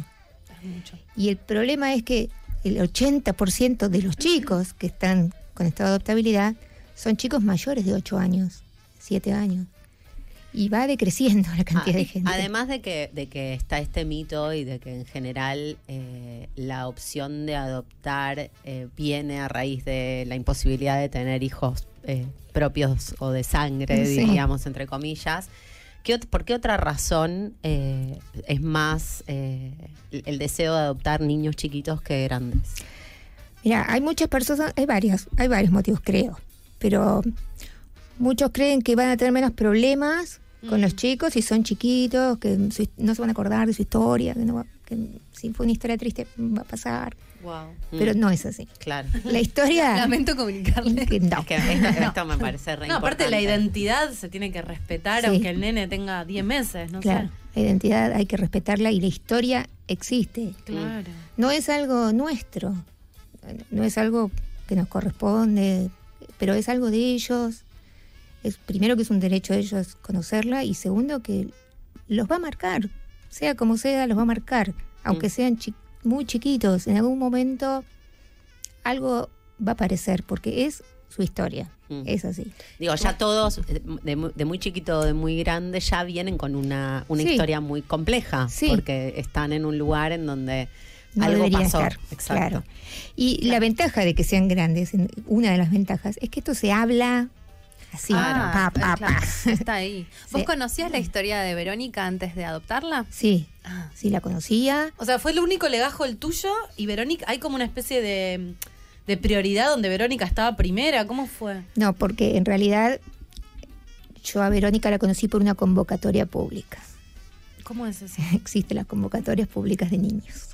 Es mucho. Y el problema es que el 80% de los chicos que están con estado de adoptabilidad son chicos mayores de 8 años, 7 años. Y va decreciendo la cantidad Ah, de gente. Además de que, de que está este mito y de que en general eh, la opción de adoptar eh, viene a raíz de la imposibilidad de tener hijos eh, propios o de sangre, Sí. diríamos, entre comillas. ¿Qué ot- ¿Por qué otra razón eh, es más eh, el deseo de adoptar niños chiquitos que grandes? Mira, hay muchas personas, hay varias, hay varios motivos, creo. Pero muchos creen que van a tener menos problemas con los chicos si son chiquitos, que su- no se van a acordar de su historia, que, no va- que si fue una historia triste va a pasar. Wow. Pero Mm, no es así. Claro. La historia... *laughs* Lamento comunicarle. que no. Es que esto, *laughs* esto me parece re No, aparte la identidad se tiene que respetar Sí. aunque el nene tenga 10 meses, no Claro, la identidad hay que respetarla y la historia existe. sé. Claro. No es algo nuestro, no es algo que nos corresponde, pero es algo de ellos. Es, primero que es un derecho de ellos conocerla y segundo que los va a marcar, sea como sea, los va a marcar, aunque Mm. sean chi- muy chiquitos, en algún momento algo va a aparecer porque es su historia, Mm. es así. Digo, ya todos, eh, de, muy- de muy chiquito de muy grande, ya vienen con una, una Sí. historia muy compleja, Sí. porque están en un lugar en donde no algo debería pasó. estar. Exacto. Claro. Y la ventaja de que sean grandes, una de las ventajas, es que esto se habla así, Ah, pa, pa, claro, pa. está ahí. *laughs* ¿Vos Sí. conocías la historia de Verónica antes de adoptarla? Sí, Ah. sí la conocía. O sea, fue el único legajo el tuyo y Verónica, hay como una especie de, de prioridad donde Verónica estaba primera. ¿Cómo fue? No, porque en realidad yo a Verónica la conocí por una convocatoria pública. ¿Cómo es eso? *laughs* Existen las convocatorias públicas de niños.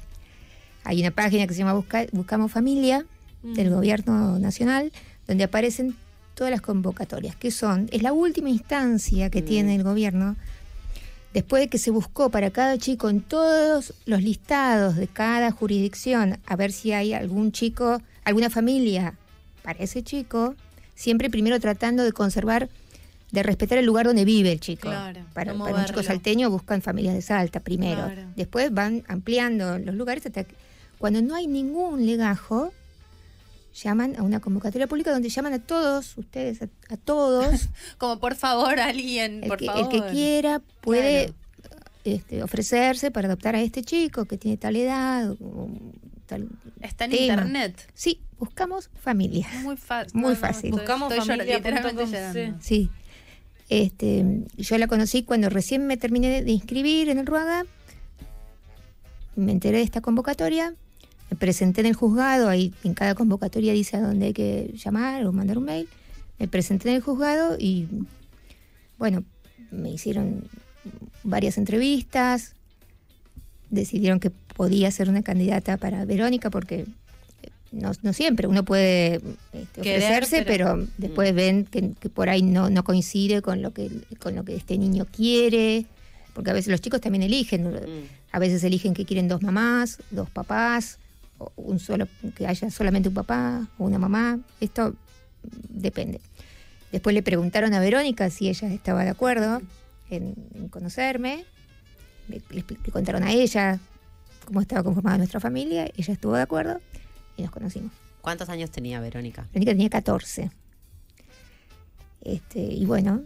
Hay una página que se llama Busca- Buscamos Familia del Gobierno Nacional, donde aparecen todas las convocatorias, que son, es la última instancia que tiene el gobierno, después de que se buscó para cada chico en todos los listados de cada jurisdicción, a ver si hay algún chico, alguna familia para ese chico, siempre primero tratando de conservar, de respetar el lugar donde vive el chico. Claro, para, para un chico salteño buscan familias de Salta primero. Claro. Después van ampliando los lugares hasta que cuando no hay ningún legajo, llaman a una convocatoria pública donde llaman a todos, ustedes, a, a todos. *laughs* Como por favor, alguien, el, por que, favor. el que quiera puede Claro. este, ofrecerse para adoptar a este chico que tiene tal edad. o tal Está en tema. internet. Sí, buscamos familia. Muy *laughs* fácil. Muy fácil. Buscamos estoy familia literalmente. Sí. Este, yo la conocí cuando recién me terminé de inscribir en el Ruaga. Me enteré de esta convocatoria. Me presenté en el juzgado. Ahí en cada convocatoria dice a dónde hay que llamar o mandar un mail. Me presenté en el juzgado y, bueno, me hicieron varias entrevistas. Decidieron que podía ser una candidata para Verónica porque no, no siempre uno puede este, Querer, ofrecerse, pero- pero, después ven que, que por ahí no, no coincide con lo que con lo que este niño quiere, porque a veces los chicos también eligen, Mm. a veces eligen que quieren dos mamás, dos papás, un solo que haya solamente un papá o una mamá, esto depende. Después le preguntaron a Verónica si ella estaba de acuerdo en, en conocerme, le, le expli- le contaron a ella cómo estaba conformada nuestra familia, ella estuvo de acuerdo y nos conocimos. ¿Cuántos años tenía Verónica? Verónica tenía 14. Este, y bueno,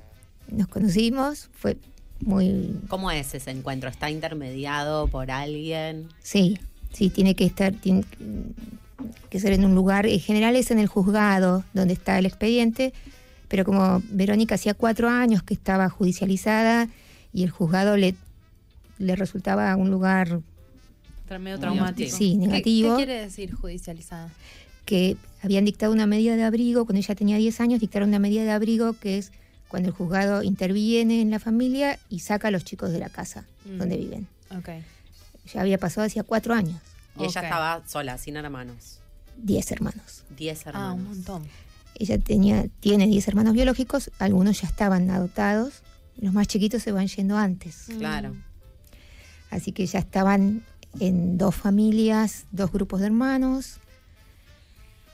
nos conocimos, fue muy... ¿Cómo es ese encuentro? ¿Está intermediado por alguien? Sí, Sí, tiene que estar, tiene que ser en un lugar, en general es en el juzgado donde está el expediente, pero como Verónica hacía cuatro años que estaba judicializada y el juzgado le, le resultaba un lugar medio traumático. sí, ¿Qué- negativo, ¿Qué, quiere decir judicializada? que habían dictado una medida de abrigo, cuando ella tenía 10 años, dictaron una medida de abrigo que es cuando el juzgado interviene en la familia y saca a los chicos de la casa Mm. donde viven. Ok. Ya había pasado hacía cuatro años, Y ella estaba sola, sin hermanos. 10 hermanos. Diez Ah, hermanos. un montón. Ella tenía, tiene 10 hermanos biológicos, algunos ya estaban adoptados, los más chiquitos se van yendo antes. Claro. Así que ya estaban en dos familias, dos grupos de hermanos,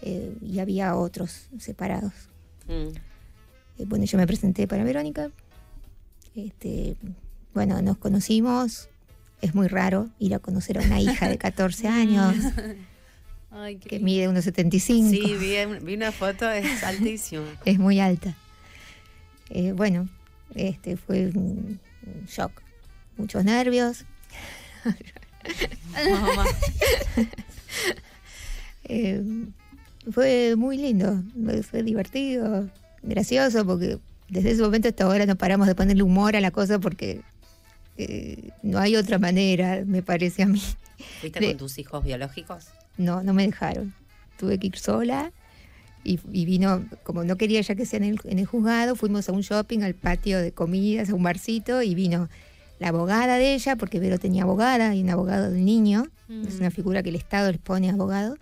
eh, y había otros separados. Mm. Eh, bueno, yo me presenté para Verónica. Este, bueno, nos conocimos. Es muy raro ir a conocer a una hija de 14 *laughs* años *laughs* Ay, qué que mide unos 75. Sí, vi, vi una foto, es *laughs* altísimo. Es muy alta. Eh, bueno, este fue un, un shock. Muchos nervios. Eh, fue muy lindo, fue divertido, gracioso, porque desde ese momento hasta ahora no paramos de ponerle humor a la cosa porque eh, no hay otra manera, me parece a mí. ¿Fuiste De- con tus hijos biológicos? No, no me dejaron. Tuve que ir sola y, y vino, como no quería ya que sea en el, en el juzgado, fuimos a un shopping, al patio de comidas, a un barcito y vino la abogada de ella, porque Vero tenía abogada y un abogado del niño, es una figura que el Estado les pone abogado,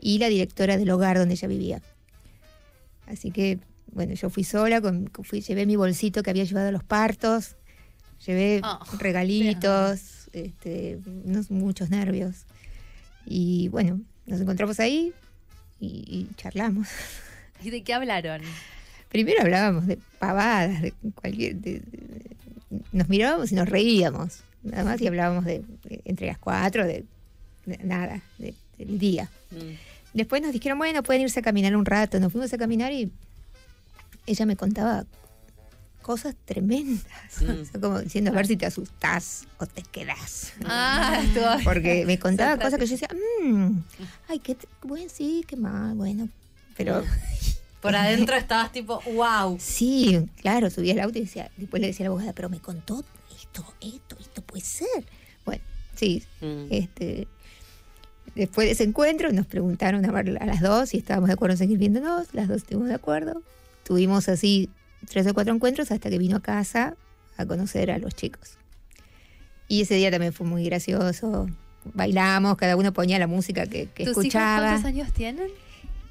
y la directora del hogar donde ella vivía. Así que, bueno, yo fui sola, con, fui, llevé mi bolsito que había llevado a los partos, llevé Oh, regalitos, este, unos, muchos nervios. Y bueno, nos encontramos ahí y, y charlamos. *laughs* ¿Y de qué hablaron? Primero hablábamos de pavadas, de cualquier. de- de- nos mirábamos y nos reíamos. Nada más y hablábamos de, de- entre las cuatro, de, nada, de- del día. Mm. Después nos dijeron, bueno, pueden irse a caminar un rato. Nos fuimos a caminar y ella me contaba cosas tremendas. Mm. O sea, como diciendo, a ver si te asustás o te quedás. Ah, *laughs* estuvo- Porque me contaba cosas que yo decía, mmm, ay, qué, bueno, sí, qué mal, bueno. Pero *laughs* Por adentro estabas tipo, wow. sí, claro, subía al auto y decía, después le decía a la abogada, pero me contó esto, esto, esto puede ser. Bueno, sí, Mm. este, después de ese encuentro nos preguntaron a, ver- a las dos si estábamos de acuerdo en seguir viéndonos, las dos estuvimos de acuerdo. Tuvimos así tres o cuatro encuentros hasta que vino a casa a conocer a los chicos. Y ese día también fue muy gracioso. Bailamos, cada uno ponía la música que, que ¿Tus hijos escuchaba. cuántos años tienen?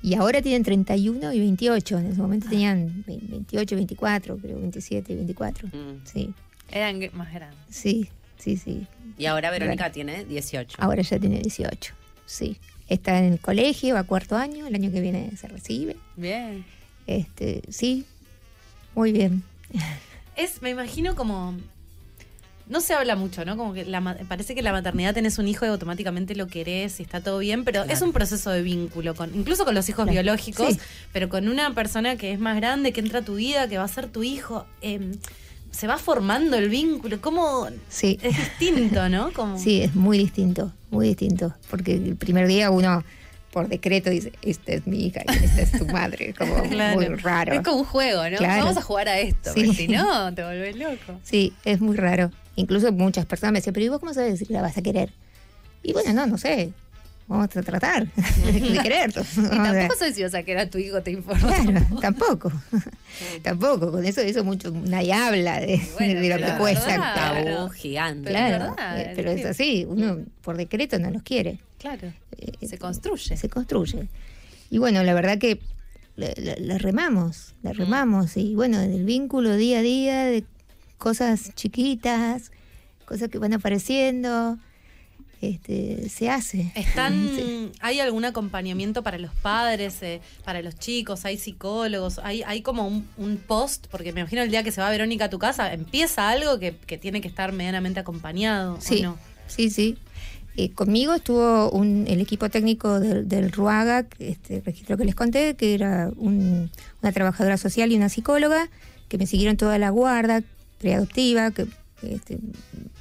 Y ahora tienen 31 y 28. En ese momento tenían ve- 28, 24, creo, 27 y 24. Mm. Sí, Eran más grandes. sí, sí, sí. Y ahora Verónica tiene 18. Ahora ya tiene 18. Sí. Está en el colegio, va a cuarto año, el año que viene se recibe. Bien. Este, sí, muy bien. Es, me imagino como. No se habla mucho, ¿no? Como que la parece que la maternidad tenés un hijo y automáticamente lo querés y está todo bien, pero es un proceso de vínculo, con, incluso con los hijos Claro. biológicos, Sí. pero con una persona que es más grande, que entra a tu vida, que va a ser tu hijo. em, se va formando el vínculo. ¿Cómo? Sí. Es distinto, ¿no? Como, Sí, es muy distinto, muy distinto. Porque el primer día uno por decreto dice, esta es mi hija, y esta es tu madre, *laughs* como Claro. muy raro. Es como un juego, ¿no? Claro. Vamos a jugar a esto, Sí. porque si no, te volvés loco. Sí, es muy raro. Incluso muchas personas me decían, pero ¿y vos cómo sabes si la vas a querer? Y bueno, no, no sé. Vamos a tratar de querer. *laughs* Y tampoco sé si vas a querer a tu hijo, te informo. Claro, *laughs* tampoco. tampoco. Con eso, eso mucho, nadie habla de, Bueno, de lo que cuesta. Tabú Claro. gigante. Pero es Claro, verdad, eh, pero es sí. así. Uno por decreto no los quiere. Claro. Eh, Se construye. se construye. Y bueno, la verdad que la, la- la remamos, la remamos. Y bueno, del vínculo día a día, de cosas chiquitas, cosas que van apareciendo, este, se hace. ¿Están, *laughs* Sí. ¿Hay algún acompañamiento para los padres, eh, para los chicos? ¿Hay psicólogos? ¿Hay, hay como un, un post? Porque me imagino el día que se va Verónica a tu casa, empieza algo que, que tiene que estar medianamente acompañado. ¿o Sí, no? sí, sí. Eh, conmigo estuvo un- el equipo técnico del, RUAGA, este registro que les conté, que era un- una trabajadora social y una psicóloga, que me siguieron toda la guarda preadoptiva, que este,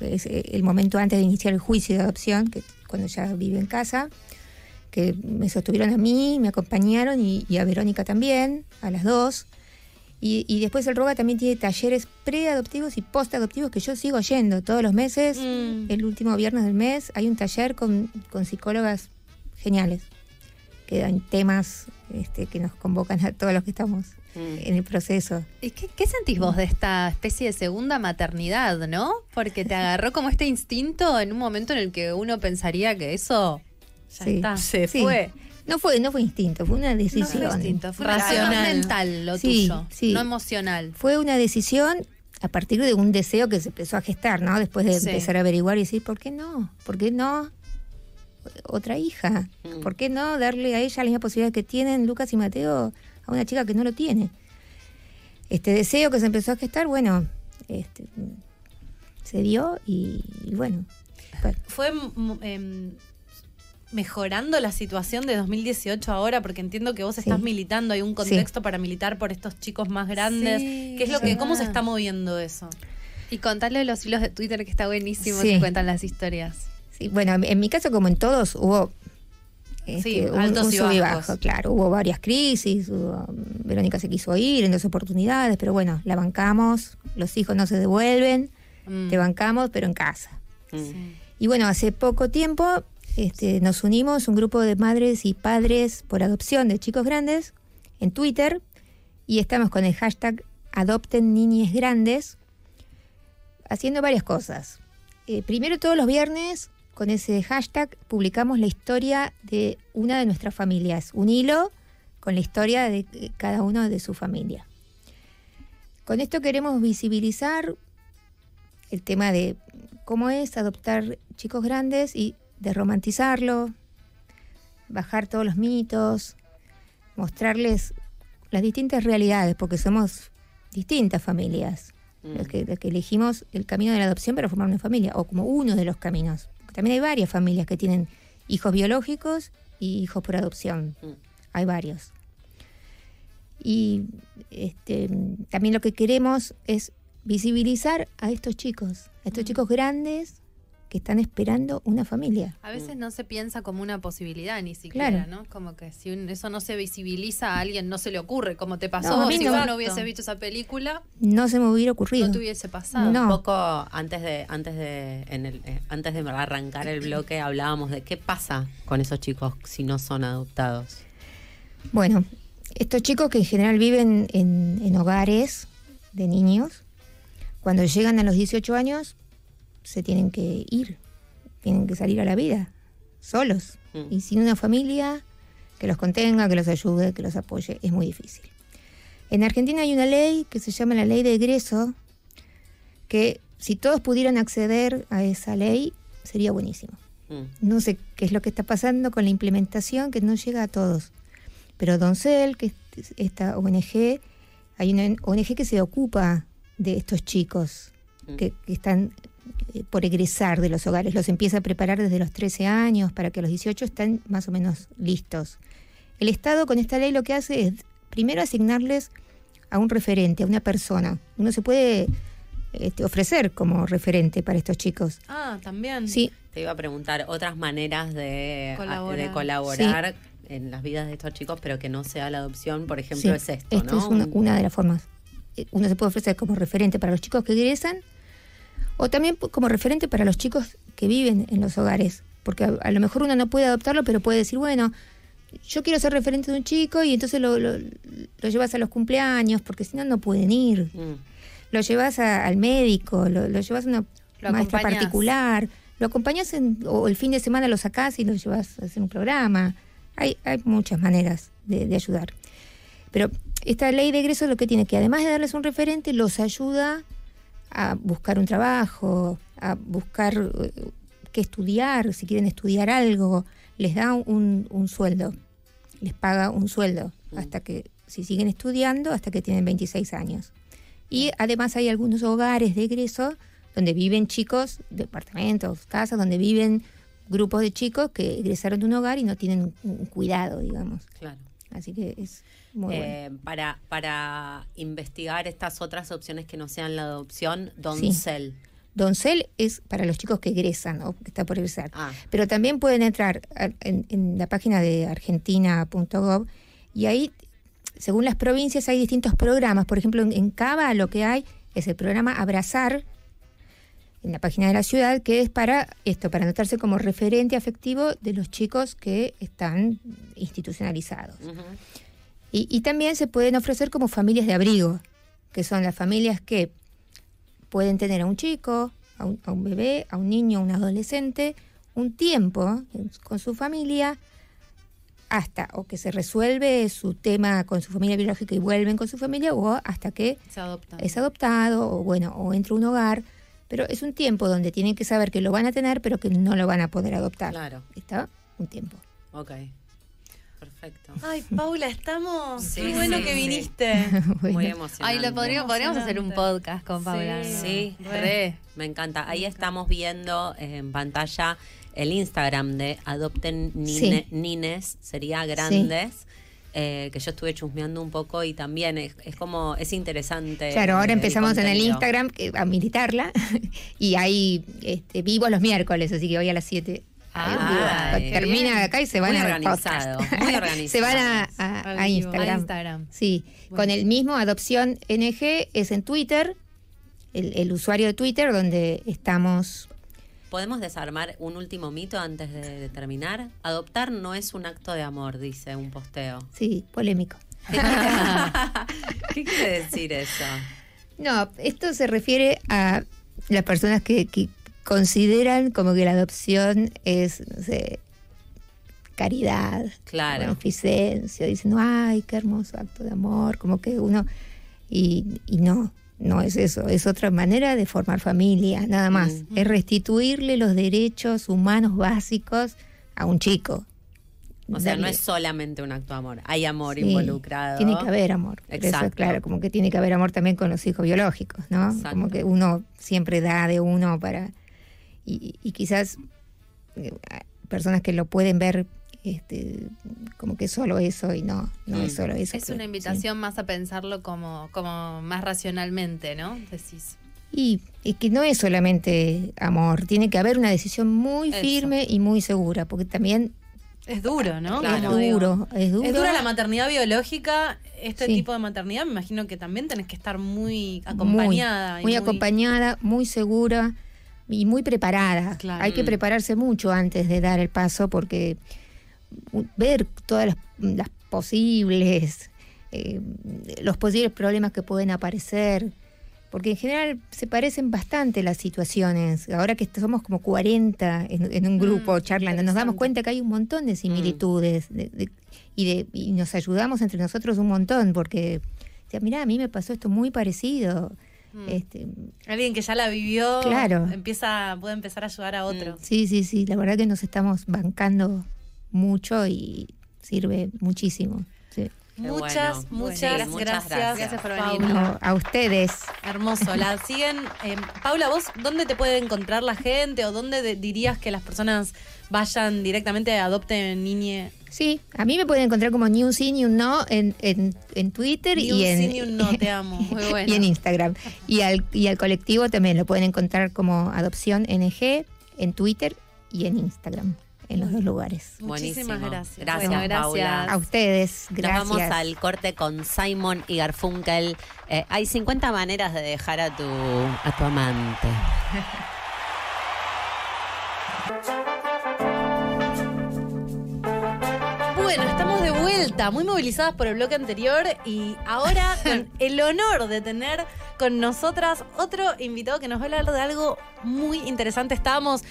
es el momento antes de iniciar el juicio de adopción, que cuando ya vive en casa, que me sostuvieron a mí, me acompañaron y a Verónica también, a las dos. Y, y después el ROGA también tiene talleres preadoptivos y postadoptivos que yo sigo yendo todos los meses. Mm. El último viernes del mes hay un taller con, con psicólogas geniales que dan temas este, que nos convocan a todos los que estamos en el proceso. ¿Y qué, qué sentís vos de esta especie de segunda maternidad, no? Porque te *laughs* agarró como este instinto en un momento en el que uno pensaría que eso ya Sí. está, se Sí. fue. No fue, no fue instinto, fue una No decisión. fue instinto, fue Racional. mental lo Sí, tuyo, sí. no emocional. Fue una decisión a partir de un deseo que se empezó a gestar, ¿no? Después de Sí. empezar a averiguar y decir, ¿por qué no? ¿Por qué no otra hija? Mm. ¿Por qué no darle a ella la misma posibilidad que tienen Lucas y Mateo a una chica que no lo tiene? Este deseo que se empezó a gestar, bueno, este, se dio y, y bueno. fue mm, em, mejorando la situación de 2018 ahora, porque entiendo que vos estás Sí. militando, hay un contexto para militar por estos chicos más grandes. Sí, ¿Qué es lo que, cómo se está moviendo eso? Y contarle los hilos de Twitter que está buenísimo Sí. que cuentan las historias. Sí, bueno, en mi caso, como en todos, hubo este, Sí, un, altos un y bajos. bajo, claro. Hubo varias crisis, hubo- Verónica se quiso ir en dos oportunidades, pero bueno, la bancamos, los hijos no se devuelven, Mm. te bancamos, pero en casa. Mm. Y bueno, hace poco tiempo este, nos unimos, un grupo de madres y padres por adopción de chicos grandes, en Twitter, y estamos con el hashtag Adopten Niñes Grandes, haciendo varias cosas. Eh, primero, todos los viernes, con ese hashtag, publicamos la historia de una de nuestras familias, un hilo con la historia de eh, cada uno de su familia. Con esto queremos visibilizar el tema de cómo es adoptar chicos grandes y de romantizarlo, bajar todos los mitos, mostrarles las distintas realidades, porque somos distintas familias, Mm. los, que, los que elegimos el camino de la adopción para formar una familia, o como uno de los caminos. Porque también hay varias familias que tienen hijos biológicos y hijos por adopción. Mm. Hay varios. Y este, también lo que queremos es visibilizar a estos chicos, a estos chicos grandes que están esperando una familia. A veces no se piensa como una posibilidad ni siquiera, Claro. ¿no? Como que si un- eso no se visibiliza a alguien, no se le ocurre, como te pasó No, si no. vos no hubiese visto esa película, No se me hubiera ocurrido. no te hubiese pasado. No. Un poco antes de antes de en el, eh, antes de arrancar el bloque hablábamos de qué pasa con esos chicos si no son adoptados. Bueno, estos chicos que en general viven en, en hogares de niños, cuando llegan a los 18 años, se tienen que ir, tienen que salir a la vida, solos, Mm. y sin una familia que los contenga, que los ayude, que los apoye, es muy difícil. En Argentina hay una ley que se llama la ley de egreso, que si todos pudieran acceder a esa ley, sería buenísimo. Mm. No sé qué es lo que está pasando con la implementación, que no llega a todos. Pero Doncel, que es esta ONG, hay una ONG que se ocupa de estos chicos Mm. que, que están por egresar de los hogares. Los empieza a preparar desde los 13 años para que a los 18 estén más o menos listos. El Estado con esta ley lo que hace es primero asignarles a un referente, a una persona. Uno se puede este, ofrecer como referente para estos chicos. Ah, también. Sí, Te iba a preguntar otras maneras de Colaborar. de colaborar en las vidas de estos chicos, pero que no sea la adopción, por ejemplo, Sí, es esto, Esto ¿no? es una, Un- una de las formas. Eh, Uno se puede ofrecer como referente para los chicos que egresan o también como referente para los chicos que viven en los hogares. Porque a, a lo mejor uno no puede adoptarlo, pero puede decir, bueno, yo quiero ser referente de un chico y entonces lo, lo- lo llevas a los cumpleaños, porque si no, no pueden ir. Mm. Lo llevas a- al médico, lo, lo llevas a una maestra acompañás. particular, lo acompañas en- o el fin de semana lo sacás y lo llevas a hacer un programa. Hay, hay muchas maneras de, de ayudar. Pero esta ley de egreso lo que tiene que, además de darles un referente, los ayuda a buscar un trabajo, a buscar eh, qué estudiar, si quieren estudiar algo, les da un, un sueldo, les paga un sueldo hasta que, si siguen estudiando, hasta que tienen 26 años. Y además hay algunos hogares de egreso donde viven chicos, departamentos, casas, donde viven grupos de chicos que egresaron de un hogar y no tienen un cuidado, digamos. Claro. Así que es muy bueno. Eh, para, para investigar estas otras opciones que no sean la adopción, Doncel, Doncel es para los chicos que egresan o que está por egresar. Ah. Pero también pueden entrar en la página de argentina.gov y ahí, según las provincias, hay distintos programas. Por ejemplo, en, en Cava lo que hay es el programa Abrazar, en la página de la ciudad, que es para esto, para anotarse como referente afectivo de los chicos que están institucionalizados. Y, y también se pueden ofrecer como familias de abrigo, que son las familias que pueden tener a un chico, a un, a un bebé, a un niño, a un adolescente, un tiempo con su familia hasta o que se resuelve su tema con su familia biológica y vuelven con su familia o hasta que Se adoptan. es adoptado o bueno o entra a un hogar pero es un tiempo donde tienen que saber que lo van a tener pero que no lo van a poder adoptar Claro. está un tiempo Ok. Perfecto. Ay, Paula, estamos. Sí, Qué bueno sí, que sí. viniste. *laughs* Muy emocionante. Ay, lo podríamos, podríamos hacer un podcast con Paula. Sí, Re. Me encanta. Ahí estamos viendo en pantalla el Instagram de Adopten Nine- Sí. Nines, sería grandes. Eh, que yo estuve chusmeando un poco y también es, es como, es interesante. Claro, ahora el empezamos en el. Instagram a militarla *laughs* y hay este, vivos los miércoles, así que hoy a las 7 Ah, termina acá y se van Muy al organizado, muy *laughs* se van a, a- a vivo, Instagram. a Instagram. Sí, con el mismo Adopción NG es en Twitter, el, el usuario de Twitter donde estamos ¿Podemos desarmar un último mito antes de, terminar? Adoptar no es un acto de amor, dice un posteo. Sí, polémico. *laughs* ¿Qué quiere decir eso? No, esto se refiere a las personas que, que consideran como que la adopción es, no sé, caridad, Claro. beneficencia, dicen, ay, qué hermoso acto de amor, como que uno, y, y no, no es eso, es otra manera de formar familia, nada más, es restituirle los derechos humanos básicos a un chico. O sea, no es solamente un acto de amor, hay amor Sí, involucrado. Tiene que haber amor. Por eso, Exacto. claro, como que tiene que haber amor también con los hijos biológicos, ¿no? Exacto. Como que uno siempre da de uno para. Y, y quizás eh, personas que lo pueden ver este, como que solo eso y no, no Mm. es solo eso. Es creo. una invitación más a pensarlo como, como más racionalmente, ¿no? Decís. Y, y que no es solamente amor, tiene que haber una decisión muy Eso. firme y muy segura, porque también Es duro, ¿no? Claro. Es duro, es duro. Es dura la maternidad biológica. Este Sí. tipo de maternidad, me imagino que también tenés que estar muy acompañada. y Muy, muy acompañada, muy segura y muy preparada. Claro. Hay que Mm. prepararse mucho antes de dar el paso porque ver todas las, las posibles, eh, los posibles problemas que pueden aparecer, porque en general se parecen bastante las situaciones. Ahora que somos como 40 en, en un grupo charlando, nos damos cuenta que hay un montón de similitudes de- de- y, de, y nos ayudamos entre nosotros un montón, porque, o sea, mirá, a mí me pasó esto muy parecido. Este, Alguien que ya la vivió, Claro. empieza, puede empezar a ayudar a otro. sí, sí, sí, la verdad que nos estamos bancando mucho y sirve muchísimo. sí. Muchas, bueno. muchas, gracias. gracias. Gracias por venir. A ustedes. Hermoso. La *laughs* siguen. eh, Paula, ¿vos dónde te puede encontrar la gente o dónde de- dirías que las personas vayan directamente, adopten niñe? Sí, a mí me pueden encontrar como ni un sí ni un no en, en, en Twitter Ni y un en, sí ni un no, te amo. *laughs* Muy bueno. y en Instagram. Y al, y al colectivo también lo pueden encontrar como Adopción NG en Twitter y en Instagram, en los dos lugares. Muchísimas Buenísimo. gracias. Gracias, Bueno, gracias. Paula. A ustedes, Nos vamos al corte con Simon y Garfunkel. Eh, hay 50 maneras de dejar a tu, a tu amante. *laughs* Bueno, estamos de vuelta, muy movilizadas por el bloque anterior y ahora *laughs* con el honor de tener con nosotras otro invitado que nos va a hablar de algo muy interesante. Estábamos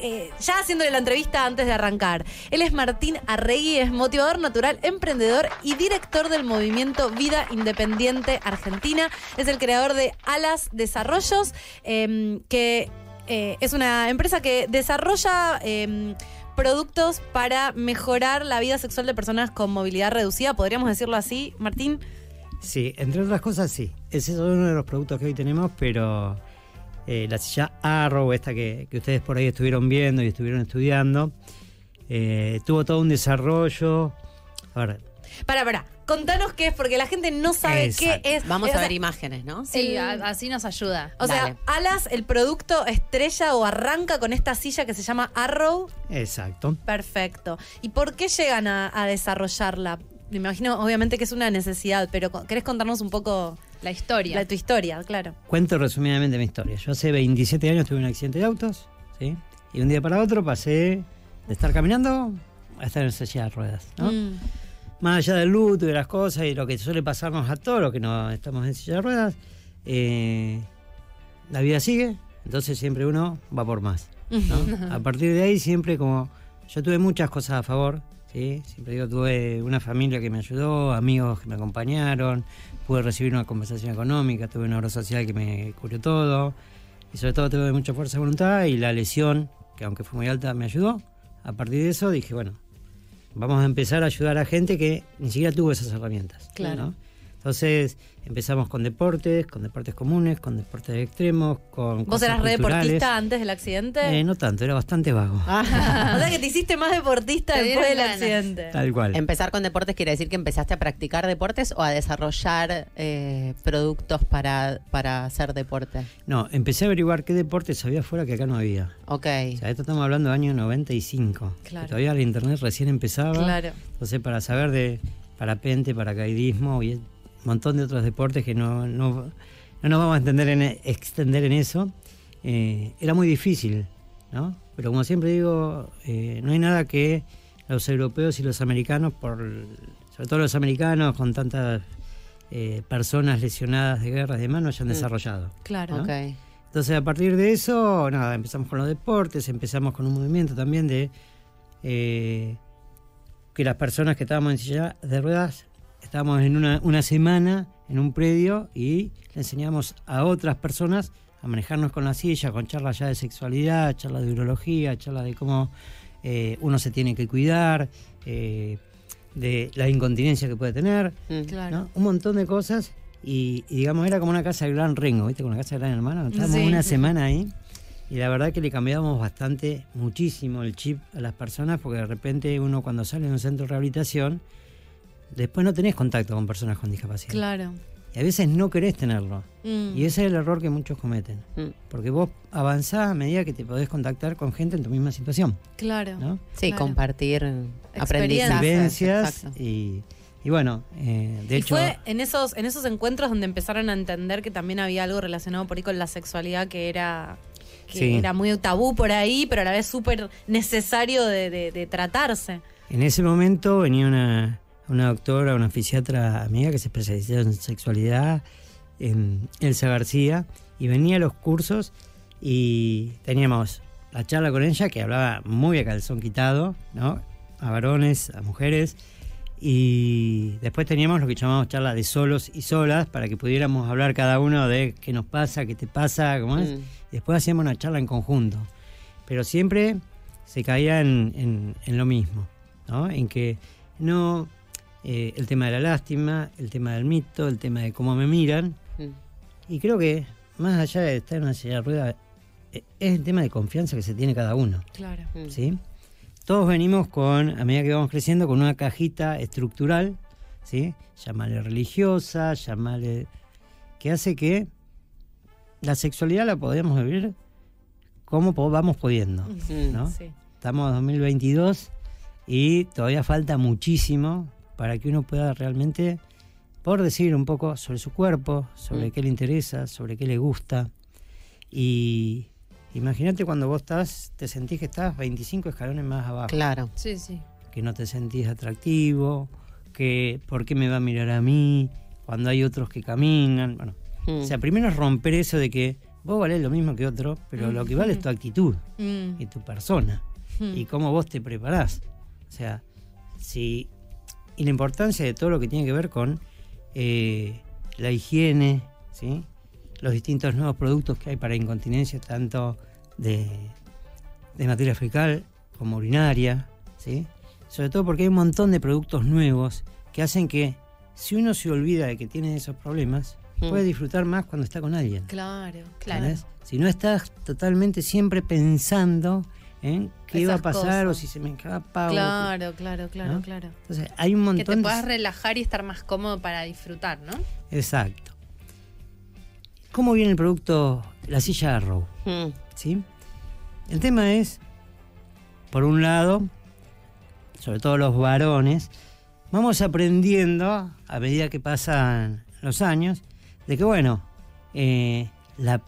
eh, ya haciéndole la entrevista antes de arrancar. Él es Martín Arregui, es motivador natural, emprendedor y director del movimiento Vida Independiente Argentina. Es el creador de Alas Desarrollos, eh, que eh, es una empresa que desarrolla eh, productos para mejorar la vida sexual de personas con movilidad reducida. ¿Podríamos decirlo así, Martín? Sí, entre otras cosas sí. Ese es uno de los productos que hoy tenemos, pero eh, la silla Arrow, esta que, que ustedes por ahí estuvieron viendo y estuvieron estudiando, eh, tuvo todo un desarrollo. A ver, Para, para. contanos qué es, porque la gente no sabe Exacto. qué es. Vamos O a sea, ver imágenes, ¿no? Sí, El- así nos ayuda. O sea. Alas, el producto estrella o arranca con esta silla que se llama Arrow. Exacto. Perfecto. ¿Y por qué llegan a, a desarrollarla? Me imagino, obviamente, que es una necesidad, pero ¿querés contarnos un poco La historia. la, tu historia? Claro. Cuento resumidamente mi historia. Yo hace 27 años tuve un accidente de autos, ¿sí? Y un día para otro pasé de estar caminando a estar en silla de ruedas, ¿no? Mm. Más allá del luto y de las cosas y lo que suele pasarnos a todos los que no estamos en silla de ruedas, eh, la vida sigue, entonces siempre uno va por más. ¿no? *laughs* A partir de ahí siempre como yo tuve muchas cosas a favor, ¿sí? siempre digo, tuve una familia que me ayudó, amigos que me acompañaron, pude recibir una compensación económica, tuve una obra social que me cubrió todo, y sobre todo tuve mucha fuerza de voluntad y la lesión, que aunque fue muy alta, me ayudó. A partir de eso dije, bueno, vamos a empezar a ayudar a gente que ni siquiera tuvo esas herramientas. Claro. ¿no? Entonces empezamos con deportes, con deportes comunes, con deportes extremos, con... ¿Vos cosas eras re deportista antes del accidente? Eh, no tanto, era bastante vago. *laughs* o sea que te hiciste más deportista después del ganas. accidente. Tal cual. Empezar con deportes quiere decir que empezaste a practicar deportes o a desarrollar eh, productos para, para hacer deporte. No, empecé a averiguar qué deportes había afuera que acá no había. Ok. O sea, esto estamos hablando del año 95. que Claro. todavía el internet recién empezaba. Claro. Entonces, para saber de parapente, paracaidismo y montón de otros deportes que no, no, no nos vamos a entender en, extender en eso, eh, era muy difícil, ¿no? Pero como siempre digo, eh, no hay nada que los europeos y los americanos, por, sobre todo los americanos con tantas eh, personas lesionadas de guerras y demás, no hayan Mm. desarrollado. Claro. ¿no? Ok. Entonces, a partir de eso, nada, empezamos con los deportes, empezamos con un movimiento también de eh, que las personas que estábamos en silla de ruedas, estábamos en una, una semana en un predio y le enseñamos a otras personas a manejarnos con la silla, con charlas ya de sexualidad, charlas de urología, charlas de cómo eh, uno se tiene que cuidar, eh, de la incontinencia que puede tener, Mm. Claro. ¿no? Un montón de cosas y, y digamos era como una casa del Gran Rengo, ¿viste? Como una casa del Gran Hermano. Estábamos Sí. una semana ahí y la verdad que le cambiamos bastante, muchísimo el chip a las personas porque de repente uno cuando sale de un centro de rehabilitación, después no tenés contacto con personas con discapacidad. Claro. Y a veces no querés tenerlo. Mm. Y ese es el error que muchos cometen. Mm. Porque vos avanzás a medida que te podés contactar con gente en tu misma situación. Claro. ¿no? Sí, Claro. compartir Experiencias. aprendizajes. Y, y bueno, eh, de y hecho... fue en esos, en esos encuentros donde empezaron a entender que también había algo relacionado por ahí con la sexualidad que era que Sí. era muy tabú por ahí, pero a la vez súper necesario de, de- de tratarse. En ese momento venía una, una doctora, una fisiatra amiga que se especializó en sexualidad, en Elsa García, y venía a los cursos y teníamos la charla con ella que hablaba muy a calzón quitado, ¿no? A varones, a mujeres, y después teníamos lo que llamamos charla de solos y solas para que pudiéramos hablar cada uno de qué nos pasa, qué te pasa, cómo es. Mm. Después hacíamos una charla en conjunto. Pero siempre se caía en, en- en lo mismo, ¿no? En que no eh, el tema de la lástima, el tema del mito, el tema de cómo me miran. Mm. Y creo que más allá de estar en una silla de rueda, eh, es el tema de confianza que se tiene cada uno, Claro. Mm. ¿sí? Todos venimos con, a medida que vamos creciendo, con una cajita estructural, ¿sí? Llámale religiosa, llámale... que hace que la sexualidad la podemos vivir como vamos pudiendo, Mm. ¿no? Sí. Estamos en 2022 y todavía falta muchísimo para que uno pueda realmente poder decir un poco sobre su cuerpo, sobre Mm. qué le interesa, sobre qué le gusta. Y imagínate cuando vos estás, te sentís que estás 25 escalones más abajo, Claro. Sí, sí. que no te sentís atractivo, que por qué me va a mirar a mí cuando hay otros que caminan. Bueno, Mm. o sea, primero es romper eso de que vos valés lo mismo que otro, pero lo que vale es tu actitud Mm. y tu persona Mm. y cómo vos te preparás. O sea, si. Y la importancia de todo lo que tiene que ver con eh, la higiene, ¿sí? los distintos nuevos productos que hay para incontinencia, tanto de, de materia fecal como urinaria, ¿sí? sobre todo porque hay un montón de productos nuevos que hacen que si uno se olvida de que tiene esos problemas, Mm. puede disfrutar más cuando está con alguien. Claro, Claro. Si no estás totalmente siempre pensando ¿eh? ¿Qué iba a pasar o si se me escapa? o- Claro, claro, claro, ¿no? claro. Entonces, hay un Que montón te de- puedas relajar y estar más cómodo para disfrutar, ¿no? Exacto. ¿Cómo viene el producto La Silla Arrow? Mm. ¿Sí? El tema es, por un lado, sobre todo los varones, vamos aprendiendo a medida que pasan los años, de que bueno, eh, la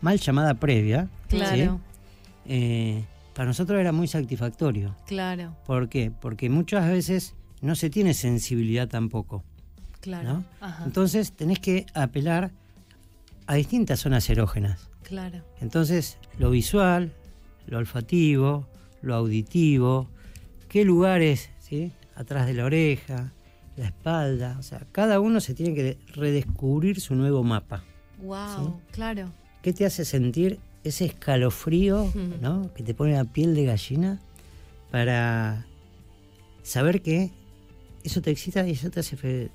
mal llamada previa, ¿sí? Claro. Eh, para nosotros era muy satisfactorio. Claro, ¿Por qué? Porque muchas veces no se tiene sensibilidad tampoco. claro. ¿no? Entonces tenés que apelar a distintas zonas erógenas. claro. Entonces, lo visual, lo olfativo, lo auditivo, qué lugares, ¿sí? Atrás de la oreja, la espalda, o sea, cada uno se tiene que redescubrir su nuevo mapa. Wow, claro. ¿Qué te hace sentir ese escalofrío. ¿no? Que te pone la piel de gallina para saber que eso te excita y eso te hace fe-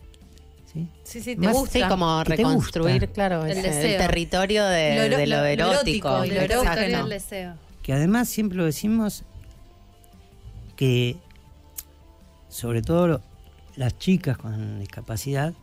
¿sí? Sí, sí, te Más- gusta. Sí, como reconstruir, gusta. claro, El ese- el, territorio de Lo de lo, lo- lo erótico. erótico y lo del deseo. que además siempre lo decimos que sobre todo lo- las chicas con discapacidad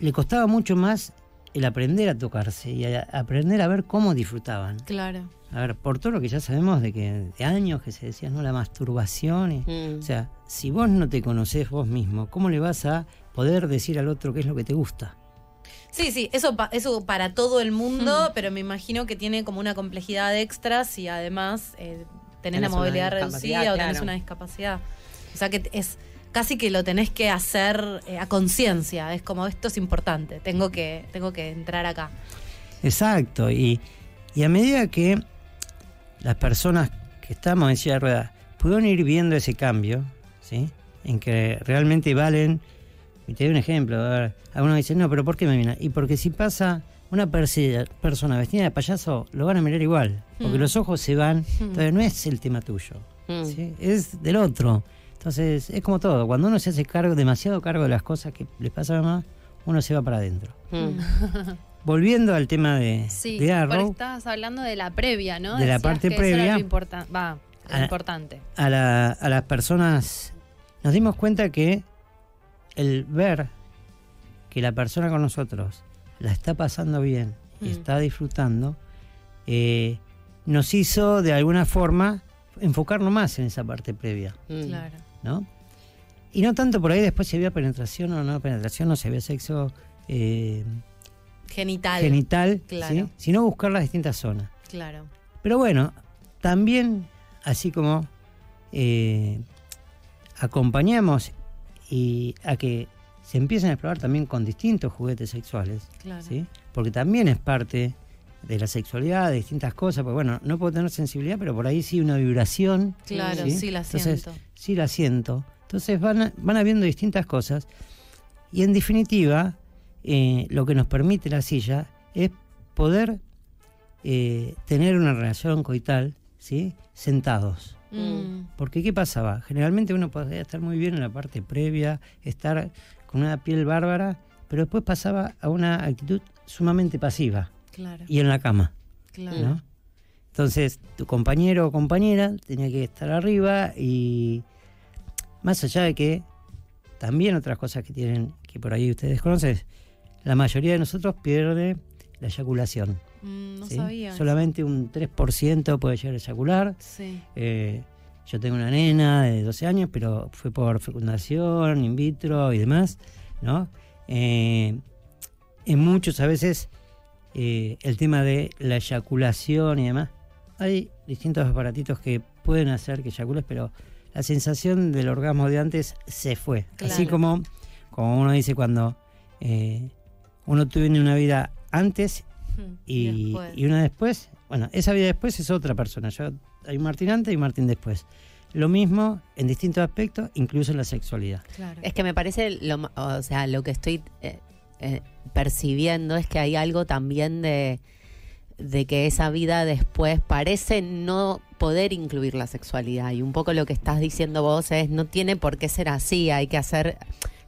le costaba mucho más el aprender a tocarse y a- aprender a ver cómo disfrutaban. Claro. A ver, por todo lo que ya sabemos de que de años que se decía, ¿no? La masturbación. y- Mm. O sea, si vos no te conocés vos mismo, ¿cómo le vas a poder decir al otro qué es lo que te gusta? Sí, sí, eso, pa- eso para todo el mundo, Hmm. pero me imagino que tiene como una complejidad extra si además eh, tenés, Tenés la movilidad reducida o tenés claro. una discapacidad. O sea que es casi que lo tenés que hacer eh, a conciencia. Es como esto es importante, tengo que, tengo que entrar acá. Exacto, y, y a medida que las personas que estamos en silla de ruedas pudieron ir viendo ese cambio, ¿sí? En que realmente valen, y te doy un ejemplo, a ver, algunos dicen, no, pero ¿por qué me viene? Y porque si pasa una persona vestida de payaso, lo van a mirar igual, porque Mm. los ojos se van, entonces no es el tema tuyo, Mm. ¿sí? es del otro. Entonces es como todo, cuando uno se hace cargo, demasiado cargo de las cosas que le pasan a más, uno se va para adentro. Mm. *laughs* Volviendo al tema de, Sí, de Arrow, estabas hablando de la previa, ¿no? De la parte que eso era previa. lo importa- va, lo importante. a, la- a las personas nos dimos cuenta que el ver que la persona con nosotros la está pasando bien y Mm. está disfrutando, eh, nos hizo de alguna forma enfocarnos más en esa parte previa, Mm. Claro. ¿No? Y no tanto por ahí después si había penetración o no penetración, o si había sexo eh, Genital. genital, Claro. ¿sí? sino buscar las distintas zonas. Claro. Pero bueno, también, así como eh, acompañamos y a que se empiecen a explorar también con distintos juguetes sexuales, Claro. ¿sí? porque también es parte de la sexualidad, de distintas cosas, porque bueno, no puedo tener sensibilidad, pero por ahí sí una vibración. Claro, sí, la Entonces, siento. sí la siento. Entonces van, van habiendo distintas cosas y en definitiva eh, lo que nos permite la silla es poder eh, tener una relación coital, ¿sí? Sentados. Mm. Porque ¿qué pasaba? Generalmente uno podía estar muy bien en la parte previa, estar con una piel bárbara, pero después pasaba a una actitud sumamente pasiva Claro. y en la cama, Claro. ¿no? Entonces, tu compañero o compañera tenía que estar arriba y más allá de que también otras cosas que tienen, que por ahí ustedes conocen, la mayoría de nosotros pierde la eyaculación. Mm, no ¿sí? sabía. Solamente un 3% puede llegar a eyacular. Sí. Eh, yo tengo una nena de 12 años, pero fue por fecundación, in vitro y demás, ¿no? Eh, en muchos a veces eh, el tema de la eyaculación y demás, hay distintos aparatitos que pueden hacer que eyacules, pero la sensación del orgasmo de antes se fue. Así como, como uno dice cuando eh, uno tiene una vida antes y, después. y una después, bueno, esa vida después es otra persona. Yo, hay un Martín antes y Martín después. Lo mismo en distintos aspectos, incluso en la sexualidad. Claro. Es que me parece, lo, o sea, lo que estoy eh, eh, percibiendo es que hay algo también de, de que esa vida después parece no poder incluir la sexualidad. Y un poco lo que estás diciendo vos es, no tiene por qué ser así, hay que hacer,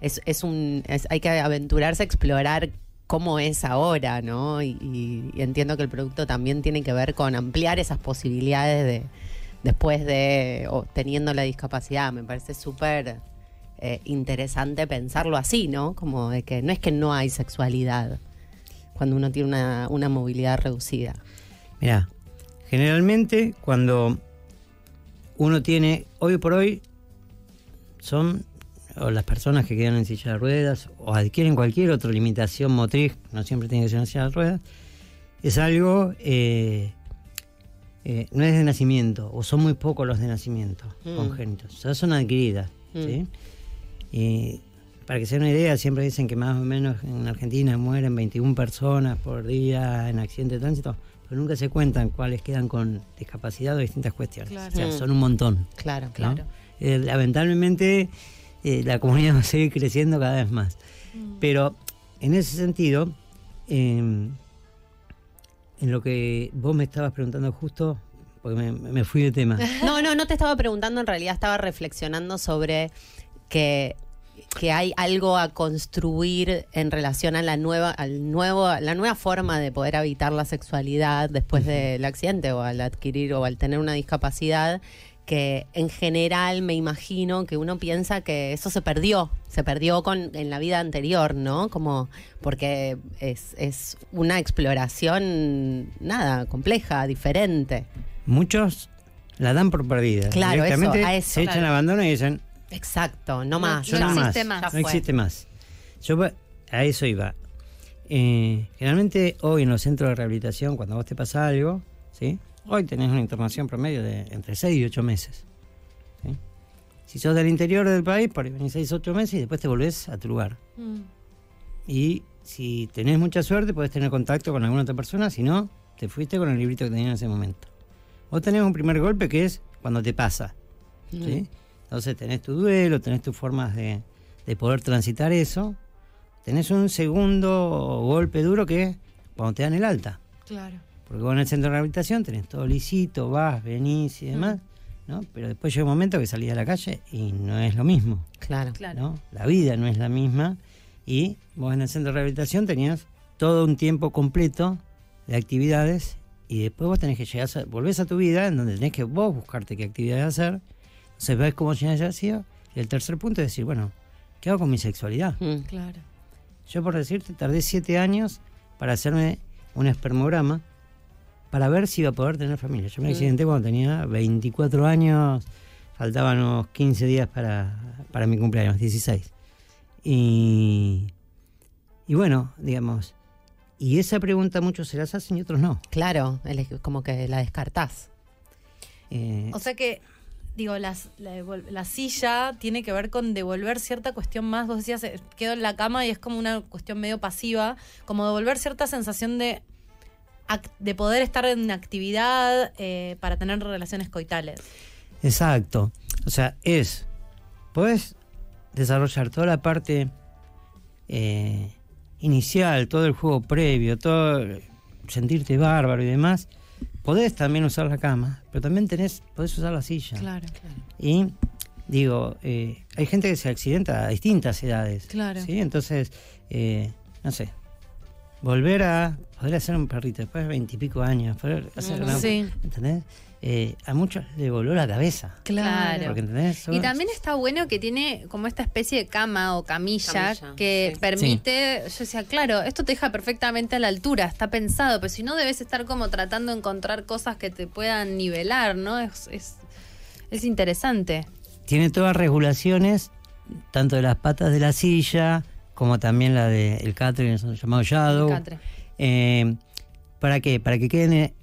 es, es un, hay que aventurarse a explorar cómo es ahora, ¿no? Y, entiendo que el producto también tiene que ver con ampliar esas posibilidades de después de teniendo la discapacidad. Me parece súper eh, interesante pensarlo así, ¿no? Como de que no es que no hay sexualidad cuando uno tiene una, una movilidad reducida. Mira, generalmente cuando uno tiene, hoy por hoy, son o las personas que quedan en silla de ruedas o adquieren cualquier otra limitación motriz, no siempre tiene que ser una silla de ruedas, es algo, eh, eh, no es de nacimiento, o son muy pocos los de nacimiento Mm. congénitos, o sea, son adquiridas. Mm. ¿sí? Y para que se den una idea, siempre dicen que más o menos en Argentina mueren 21 personas por día en accidentes de tránsito, pero nunca se cuentan cuáles quedan con discapacidad o distintas cuestiones. Claro. O sea, Mm. son un montón. Claro, ¿no? claro. Eh, lamentablemente eh, la comunidad *laughs* va a seguir creciendo cada vez más. Pero en ese sentido, eh, en lo que vos me estabas preguntando justo, porque me, me fui de tema. *laughs* No, no, no te estaba preguntando, en realidad estaba reflexionando sobre que, que hay algo a construir en relación a la nueva, al nuevo, la nueva forma de poder habitar la sexualidad después del accidente o al adquirir o al tener una discapacidad que en general me imagino que uno piensa que eso se perdió, se perdió con, en la vida anterior, ¿no? Como porque es, es una exploración, nada, compleja, diferente. Muchos la dan por perdida. Claro, eso, Directamente a eso, se echan abandono y dicen, Exacto, no más. no existe más, no existe más. Yo a eso iba. Eh, generalmente hoy en los centros de rehabilitación, cuando vos te pasa algo, ¿sí? hoy tenés una internación promedio de entre 6 y 8 meses. ¿sí? Si sos del interior del país, por ahí venís 6 8 meses y después te volvés a tu lugar. Mm. Y si tenés mucha suerte, podés tener contacto con alguna otra persona, si no, te fuiste con el librito que tenías en ese momento. Vos tenés un primer golpe que es cuando te pasa. ¿sí? Entonces tenés tu duelo, tenés tus formas de, de poder transitar eso. Tenés un segundo golpe duro que es cuando te dan el alta. Claro. Porque vos en el centro de rehabilitación tenés todo lisito, vas, venís y demás, ¿no? Pero después llega un momento que salís a la calle y no es lo mismo, Claro. Claro. ¿no? La vida no es la misma y vos en el centro de rehabilitación tenías todo un tiempo completo de actividades y después vos tenés que llegar, a, volvés a tu vida en donde tenés que vos buscarte qué actividades hacer, entonces ves cómo llenas el vacío y el tercer punto es decir, bueno, ¿qué hago con mi sexualidad? Mm. Claro. Yo, por decirte, tardé siete años para hacerme un espermograma para ver si iba a poder tener familia. Yo me Mm. accidenté cuando tenía 24 años, faltaban unos 15 días para, para mi cumpleaños, 16. Y, y bueno, digamos, y esa pregunta muchos se las hacen y otros no. Claro, como que la descartás. Eh, O sea que, digo, las- la, la silla tiene que ver con devolver cierta cuestión más. Vos decías, eh, quedo en la cama y es como una cuestión medio pasiva, como devolver cierta sensación de, de poder estar en actividad eh, para tener relaciones coitales. Exacto. O sea, es. Puedes desarrollar toda la parte eh, inicial, todo el juego previo, todo sentirte bárbaro y demás. Podés también usar la cama, pero también tenés, podés usar la silla. Claro, Y digo, eh, hay gente que se accidenta a distintas edades. Claro. ¿sí? Entonces, eh, no sé, volver a poder hacer un perrito después de veintipico años, poder hacer una- Sí. ¿entendés? Eh, a muchos le voló la cabeza. Claro. Porque, ¿entendés? Y también está bueno que tiene como esta especie de cama o camilla, Camilla, que sí. permite, yo decía, claro, esto te deja perfectamente a la altura, está pensado, pero si no debes estar como tratando de encontrar cosas que te puedan nivelar, ¿no? Es, es, es interesante. Tiene todas regulaciones, tanto de las patas de la silla, como también la del catre, llamado shadow. Catre. Eh, ¿Para qué? Para que queden eh,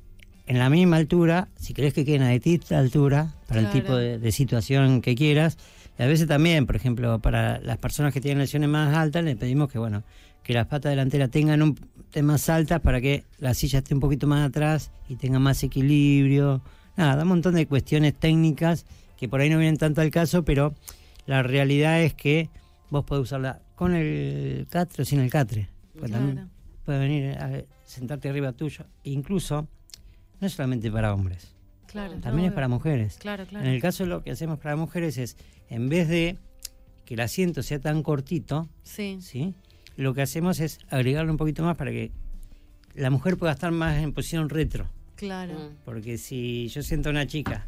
en la misma altura, si querés que queden a distinta altura, para el tipo de, de situación que quieras. Y a veces también, por ejemplo, para las personas que tienen lesiones más altas, le pedimos que, bueno, que las patas delanteras tengan un más altas para que la silla esté un poquito más atrás y tenga más equilibrio. Nada, da un montón de cuestiones técnicas que por ahí no vienen tanto al caso, pero la realidad es que vos podés usarla con el catre o sin el catre. Pues también puede venir a sentarte arriba tuyo. Incluso, no es solamente para hombres, Claro. también es para mujeres. Claro, claro. En el caso lo que hacemos para mujeres es, en vez de que el asiento sea tan cortito, Sí. ¿sí? lo que hacemos es agregarle un poquito más para que la mujer pueda estar más en posición retro. Claro, Porque si yo siento a una chica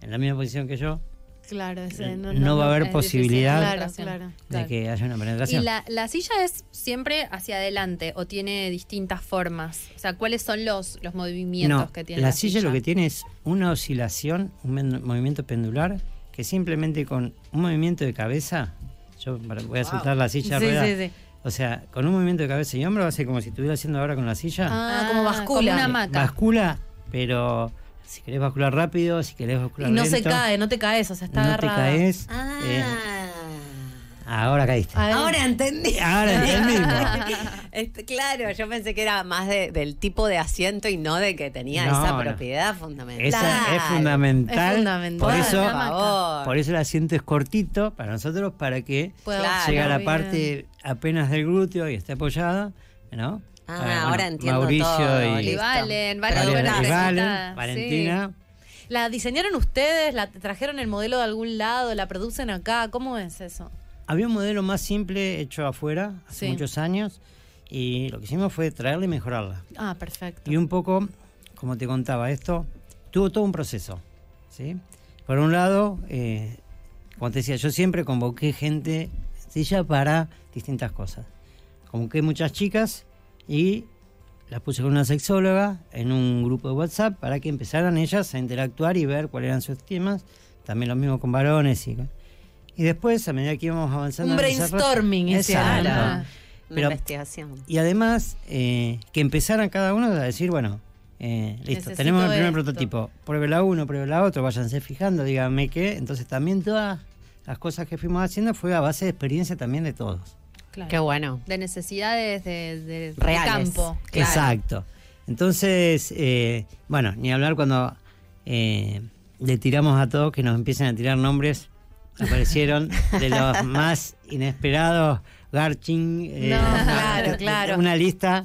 en la misma posición que yo, claro. ese no, va a haber posibilidad Claro, claro. de que haya una ¿Y penetración. la, la silla es siempre hacia adelante o tiene distintas formas? O sea, ¿cuáles son los, los movimientos no, que tiene la, la, silla, lo que tiene es una oscilación, un movimiento pendular, que simplemente con un movimiento de cabeza, yo voy a soltar la silla a Sí, rueda, sí, sí. o sea, con un movimiento de cabeza y hombro hace como si estuviera haciendo ahora con la silla. Ah, como bascula. Como una hamaca. Bascula, pero si querés bascular rápido, si querés bascular Y no se cae, no te caes, o sea, está no agarrada. te caes. Ah. eh, ahora caíste. Ahora entendí. Ahora el *laughs* mismo. Este, claro, yo pensé que era más de- del tipo de asiento y no de que tenía No, esa no. propiedad fundamental. Esa es fundamental. Es fundamental. Por eso, Por favor. por eso el asiento es cortito para nosotros, para que Puedo- Claro, llega a la bien. parte apenas del glúteo y esté apoyada, ¿no? Ah, Bueno, ahora entiendo Mauricio todo, y, Y. Valen, Valen, Valen- sí. Valentina. ¿La diseñaron ustedes? ¿La trajeron el modelo de algún lado? ¿La producen acá? ¿Cómo es eso? Había un modelo más simple hecho afuera hace Sí. muchos años y lo que hicimos fue traerla y mejorarla. Ah, perfecto. Y un poco, como te contaba, esto tuvo todo un proceso. ¿sí? Por un lado, eh, como te decía, yo siempre convoqué gente sencilla para distintas cosas. Convoqué muchas chicas y las puse con una sexóloga en un grupo de WhatsApp para que empezaran ellas a interactuar y ver cuáles eran sus temas. También lo mismo con varones. Y, y después, a medida que íbamos avanzando... Un brainstorming. Claro. Una Pero- investigación. Y además, eh, que empezaran cada uno a decir, bueno, eh, listo, Necesito tenemos el primer esto. prototipo, pruebe la uno, pruebe la otro, váyanse fijando, díganme qué. Entonces también todas las cosas que fuimos haciendo fue a base de experiencia también de todos. Claro. Qué bueno. De necesidades de, de- Reales. campo. Claro. Exacto. Entonces, eh, bueno, ni hablar cuando eh, le tiramos a todos que nos empiecen a tirar nombres, *laughs* aparecieron de los más inesperados, Garching, eh, No, una- claro, claro. una lista.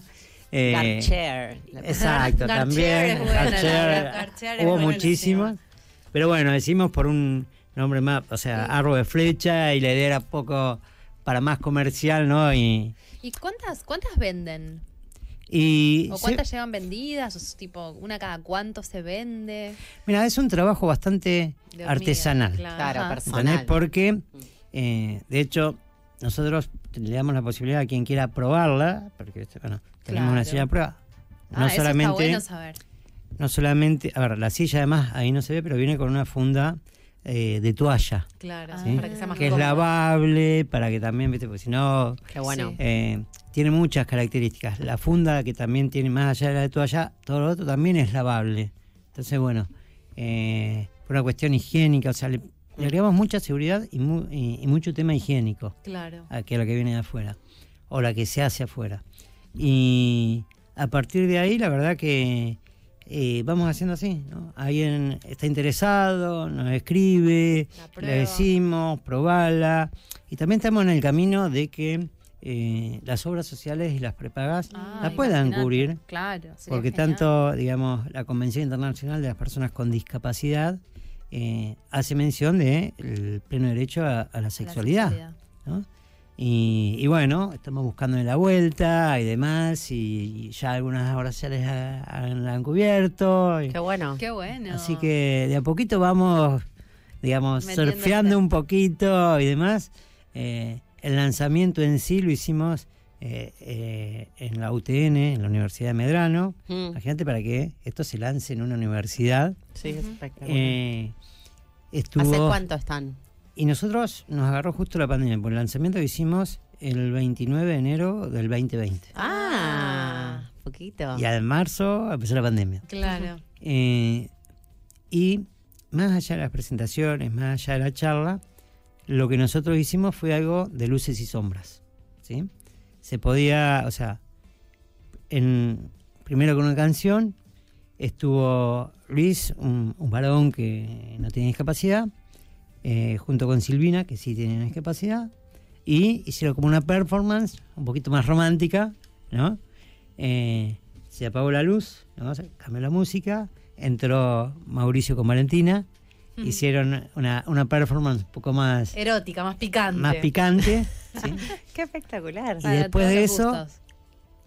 eh, Garcher. *laughs* Exacto, Garcher también. buena, Garcher, la- Garcher es hubo muchísimos. Pero bueno, decimos por un nombre más, o sea, arro de flecha y la idea era poco para más comercial, ¿no? Y, ¿Y cuántas, cuántas venden? y ¿O se- cuántas llevan vendidas? ¿O es tipo, una cada cuánto se vende? mira, es un trabajo bastante hormiga, artesanal. claro. Personal. Porque, eh, de hecho, nosotros le damos la posibilidad a quien quiera probarla, porque bueno, tenemos Claro. una silla de prueba. Ah, No eso está solamente, bueno saber. no solamente, a ver, la silla además ahí no se ve, pero viene con una funda eh, de toalla. Claro, ¿sí? para que sea más que es lavable, para que también, viste, porque si no, Qué bueno. Eh, tiene muchas características. La funda, que también tiene más allá de la de toalla, todo lo otro también es lavable. Entonces, bueno, eh, por una cuestión higiénica, o sea, le, le agregamos mucha seguridad y, mu- y- y mucho tema higiénico Claro. a que la que viene de afuera, o la que se hace afuera. Y a partir de ahí, la verdad que eh, vamos haciendo así, ¿no? Alguien está interesado, nos escribe, le decimos, probala. Y también estamos en el camino de que eh, las obras sociales y las prepagas Ah, la puedan cubrir, Claro. porque genial. tanto, digamos, la Convención Internacional de las Personas con Discapacidad eh, hace mención de el pleno derecho a, a la A la sexualidad. ¿no? Y, y bueno, estamos buscando la vuelta y demás, y ya algunas obras sociales ha- han- la han cubierto. y- Qué bueno. Qué bueno. Así que de a poquito vamos, digamos, Metiéndose. surfeando un poquito y demás. Eh, el lanzamiento en sí lo hicimos eh, eh, en la UTN, en la Universidad de Medrano. Mm, Imagínate para que esto se lance en una universidad. sí, es espectacular. Eh, estuvo, ¿Hace cuánto están? Y nosotros nos agarró justo la pandemia, por el lanzamiento que hicimos el 29 de enero del 2020. Ah, poquito. Y en marzo empezó la pandemia. Claro. Eh, y más allá de las presentaciones, más allá de la charla, lo que nosotros hicimos fue algo de luces y sombras. ¿sí? Se podía, o sea, en, primero con una canción, estuvo Luis, un, un varón que no tiene discapacidad, eh, junto con Silvina, que sí tiene discapacidad, y hicieron como una performance un poquito más romántica, ¿no? Eh, se apagó la luz, ¿no? Se cambió la música, entró Mauricio con Valentina hicieron una, una performance un poco más, Erótica, más picante. más picante. *laughs* ¿sí? Qué espectacular. Y Para después de eso, gustos.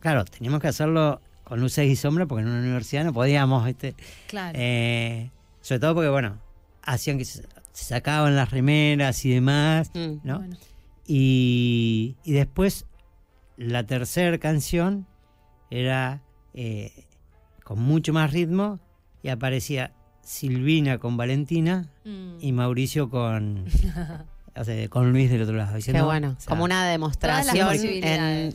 claro, teníamos que hacerlo con luces y sombras porque en una universidad no podíamos, ¿viste? Claro. Eh, sobre todo porque, bueno, hacían que se, sacaban las remeras y demás, Mm. ¿no? Bueno. Y, y después, la tercera canción era eh, con mucho más ritmo y aparecía Silvina con Valentina Mm. y Mauricio con, *laughs* o sea, con Luis del otro lado. Qué bueno. o sea, Como una demostración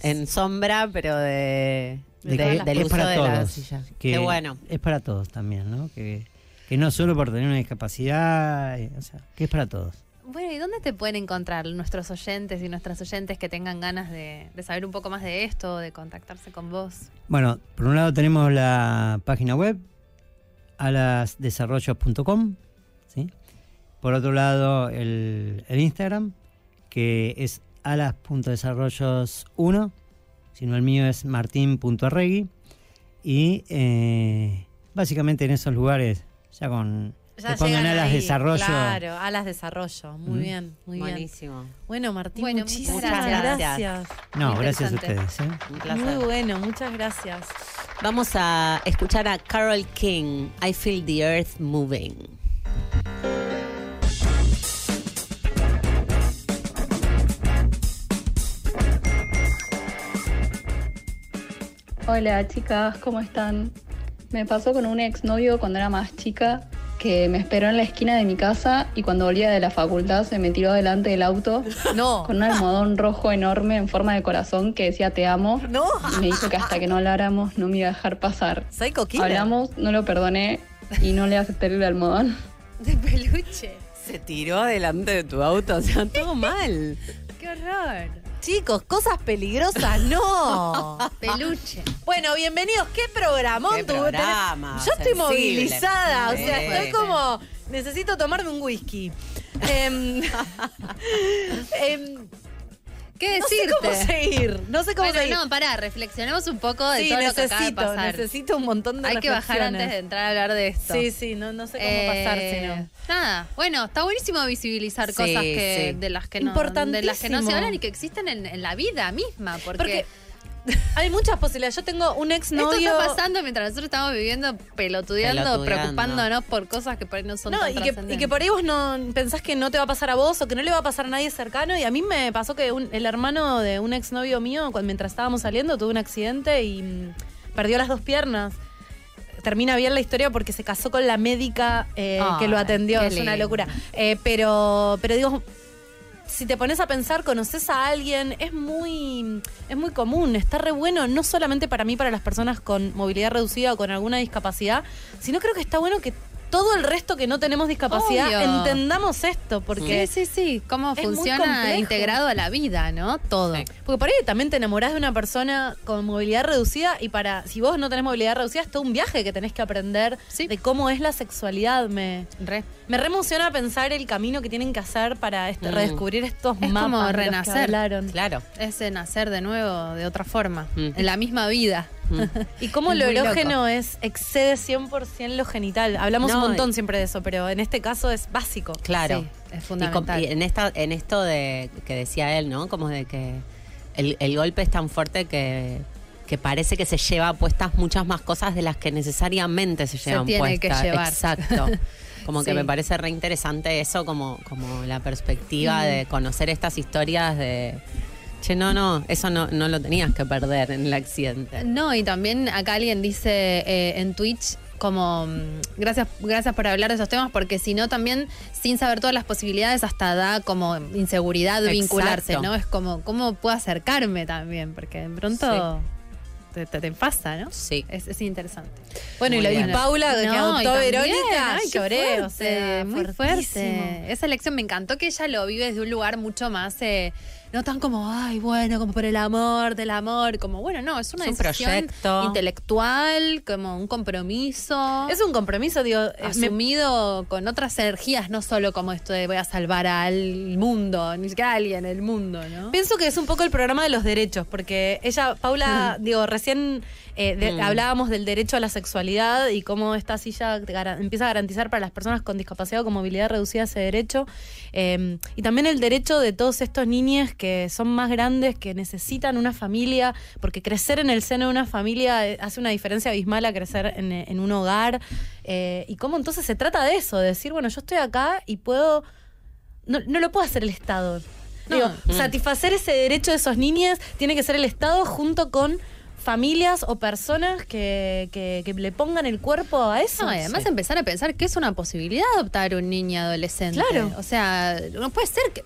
en, sombra, pero de, de de- que del es uso para de la todos. silla. que Qué bueno. Es para todos también, ¿no? Que, que no solo por tener una discapacidad, eh, o sea, que es para todos. Bueno, ¿y dónde te pueden encontrar nuestros oyentes y nuestras oyentes que tengan ganas de, de saber un poco más de esto, de contactarse con vos? Bueno, por un lado tenemos la página web, alasdesarrollos.com, ¿sí? Por otro lado, el, el Instagram, que es alas.desarrollos1, sino el mío es martin.arregui. Y eh, básicamente en esos lugares, ya con... Ya le pongan alas ahí, desarrollo. Claro, alas desarrollo. Muy Mm. bien, muy bien. Buenísimo. Bueno, Martín, Bueno, muchísimas muchas gracias. gracias. No, gracias a ustedes. ¿eh? Un placer. Muy bueno, muchas gracias. Vamos a escuchar a Carol King, I Feel the Earth Moving. Hola chicas, ¿cómo están? Me pasó con un exnovio cuando era más chica que me esperó en la esquina de mi casa y cuando volvía de la facultad se me tiró delante del auto No. con un almohadón rojo enorme en forma de corazón que decía te amo No. y me dijo que hasta que no habláramos no me iba a dejar pasar. Psycho Killer. Hablamos, no lo perdoné y no le acepté el almohadón. De peluche. Se tiró delante de tu auto, o sea, todo mal. ¡Qué horror! Chicos, cosas peligrosas, no. *laughs* Peluche. Bueno, bienvenidos. ¿Qué programón Qué tuvo? programa, Yo estoy sensible. movilizada, o sea, estoy como. Necesito tomarme un whisky. Em, *laughs* em, ¿Qué no sé decirte? cómo seguir. No sé cómo Bueno, seguir. no, pará, reflexionemos un poco de sí, todo lo que acaba de necesito, pasar. necesito un montón de Hay que bajar antes de entrar a hablar de esto. Sí, sí, no, no sé cómo Eh. Nada, bueno, está buenísimo visibilizar Sí, cosas que, sí. de las que no de las que no se hablan y que existen en, en la vida misma, porque, Porque *laughs* hay muchas posibilidades. Yo tengo un esto exnovio. está pasando mientras nosotros estamos viviendo pelotudeando, Pelotudeando. preocupándonos por cosas que por ahí no son No, tan y que, y que por ahí vos no pensás que no te va a pasar a vos o que no le va a pasar a nadie cercano. Y a mí me pasó que un- el hermano de un exnovio mío, cuando, mientras estábamos saliendo, tuvo un accidente y mm, perdió las dos piernas. Termina bien la historia porque se casó con la médica eh, que lo atendió. Es una locura. Eh, pero, pero digo, si te pones a pensar, conoces a alguien, es muy, es muy común, está re bueno, no solamente para mí, para las personas con movilidad reducida o con alguna discapacidad, sino creo que está bueno que todo el resto que no tenemos discapacidad Obvio. entendamos esto, porque, Sí, sí, sí, cómo es funciona integrado a la vida, ¿no? Todo. Sí. porque por ahí también te enamorás de una persona con movilidad reducida y para, si vos no tenés movilidad reducida, es todo un viaje que tenés que aprender Sí. de cómo es la sexualidad. Me, Re. me re emociona pensar el camino que tienen que hacer para este- Mm. redescubrir estos Es mapas. como renacer. hablaron. Claro. Es nacer de nuevo de otra forma, Mm. en la misma vida. *laughs* Y cómo lo erógeno es excede 100% lo genital. Hablamos No, un montón siempre de eso, pero en este caso es básico. Claro. Sí, es fundamental. y en esta, en esto de que decía él, ¿no? Como de que el, el golpe es tan fuerte que, que parece que se lleva puestas muchas más cosas de las que necesariamente se Se llevan tiene que puestas. llevar. Exacto. *laughs* Como que me parece re interesante eso, como, como la perspectiva de conocer estas historias de. Che, no, no, eso no, no lo tenías que perder en el accidente. No, y también acá alguien dice eh, en Twitch como mm, gracias gracias por hablar de esos temas porque si no también sin saber todas las posibilidades hasta da como inseguridad Exacto. vincularse, ¿no? Es como cómo puedo acercarme también porque de pronto te, te, te pasa, ¿no? Sí. Es, es interesante. Bueno, y, Muy lo, y. Paula, que No, y también, Verónica, ay, qué lloré, o fuerte, sea, muy fuertísimo. fuerte. Esa elección me encantó que ella lo vive desde un lugar mucho más, eh, no tan como, ay, bueno, como por el amor del amor, como, bueno, no, es una Es un decisión proyecto. intelectual, como un compromiso. Es un compromiso, digo, eh, me- asumido con otras energías, no solo como esto de voy a salvar al mundo, ni siquiera a alguien, el mundo, ¿no? Pienso que es un poco el programa de los derechos, porque ella, Paula, digo, recién eh, de- Mm. hablábamos del derecho a la sexualidad y cómo esta silla empieza a garantizar para las personas con discapacidad o con movilidad reducida ese derecho. Eh, y también el derecho de todos estos niños que son más grandes, que necesitan una familia, porque crecer en el seno de una familia eh, hace una diferencia abismal a crecer en, en un hogar. Eh, y cómo entonces se trata de eso, de decir, bueno, yo estoy acá y puedo... No, no lo puede hacer el Estado. Digo, satisfacer ese derecho de esos niños tiene que ser el Estado junto con familias o personas que, que- que le pongan el cuerpo a eso. No, y además empezar a pensar que es una posibilidad adoptar un niño adolescente. Claro. O sea, no puede ser que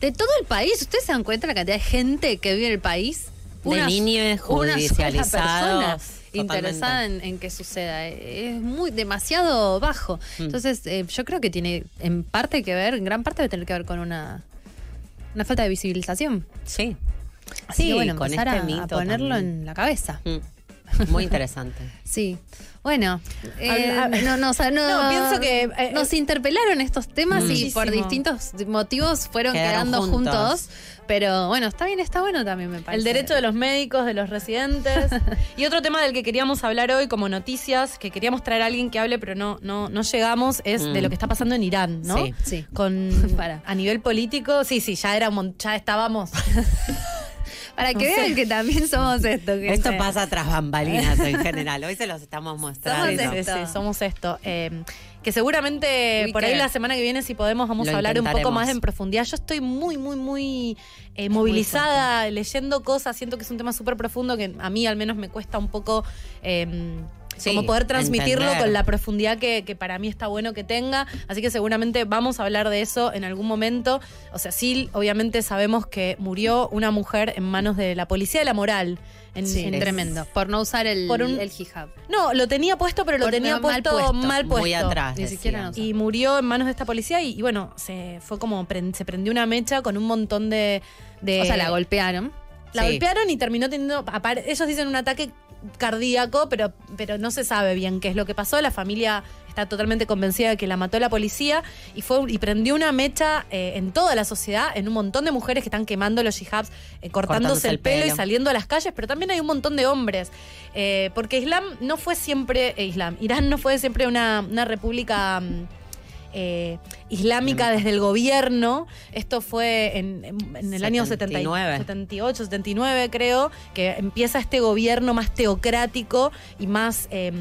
de todo el país, ¿ustedes se dan cuenta de la cantidad de gente que vive en el país? De niños judicializados, interesada en, en que suceda. Es muy demasiado bajo. Mm. Entonces, eh, yo creo que tiene en parte que ver, en gran parte debe tener que ver con una, una falta de visibilización. Sí. Así Sí, que bueno, con empezar este a- ponerlo también. en la cabeza. Muy interesante. *laughs* Sí. Bueno, eh, no, no, o sea, no, No, pienso que, eh, nos interpelaron estos temas y por distintos motivos fueron Quedaron quedando juntos. juntos. Pero bueno, está bien, está bueno también, me parece. El derecho de los médicos, de los residentes. *laughs* y otro tema del que queríamos hablar hoy como noticias, que queríamos traer a alguien que hable, pero no, no, no llegamos, es de Mm. lo que está pasando en Irán, ¿no? Sí. Sí. Con *laughs* Para. a nivel político, sí, sí, ya era ya estábamos. Para que No sé. vean que también somos esto. gente. Esto pasa tras bambalinas en general. Hoy se los estamos mostrando. Sí, Somos sí, esto. sí, somos esto. Eh, que seguramente por ahí la semana que viene, si podemos, vamos Lo a hablar un poco más en profundidad. Yo estoy muy, muy, muy eh, movilizada, leyendo cosas. Siento que es un tema súper profundo que a mí al menos me cuesta un poco. eh, Sí, como poder transmitirlo entender. con la profundidad que, que para mí está bueno que tenga. Así que seguramente vamos a hablar de eso en algún momento. O sea, sí, obviamente sabemos que murió una mujer en manos de la policía de la moral. En, Sí, en- tremendo. Por no usar el, Por un- el hijab. No, lo tenía puesto, pero lo Por- tenía mal puesto, mal puesto. Muy atrás. Ni siquiera Y murió en manos de esta policía y, y bueno, se fue como pren- se prendió una mecha con un montón de, de- o sea, la golpearon. la Sí. golpearon y terminó teniendo ellos dicen un ataque cardíaco, pero pero no se sabe bien qué es lo que pasó. La familia está totalmente convencida de que la mató la policía y fue y prendió una mecha eh, en toda la sociedad, en un montón de mujeres que están quemando los jihadis, eh, cortándose, Cortándose el el pelo, y saliendo a las calles, pero también hay un montón de hombres. Eh, porque Islam no fue siempre, Islam, Irán no fue siempre una, una república mm, eh, islámica desde el gobierno. Esto fue en, en- en el año 70 y- 79. 78, 79 creo, que empieza este gobierno más teocrático y más eh,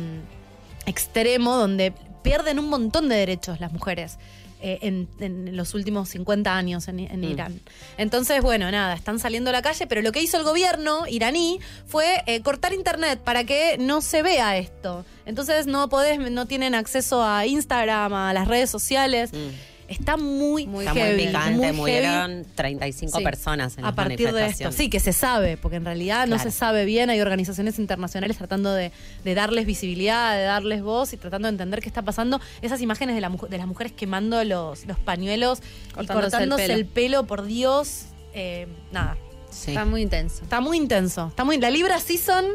extremo, donde pierden un montón de derechos las mujeres. Eh, en, en los últimos 50 años en, en Mm. Irán. Entonces, bueno, nada, están saliendo a la calle, pero lo que hizo el gobierno iraní fue eh, cortar internet para que no se vea esto. Entonces no podés, no tienen acceso a Instagram, a las redes sociales. Mm. Está muy, Muy Está heavy, muy picante. muy heavy murieron 35 Sí. personas en a las partir de esto. manifestaciones. Sí, que se sabe, porque en realidad no Claro. se sabe bien. Hay organizaciones internacionales tratando de, de darles visibilidad, de darles voz y tratando de entender qué está pasando. Esas imágenes de, la mu- de las mujeres quemando los, los pañuelos y Cortándose el cortándose pelo. el pelo, por Dios. eh, nada. Sí. Está muy intenso. Está muy intenso. Está muy, la Libra Season.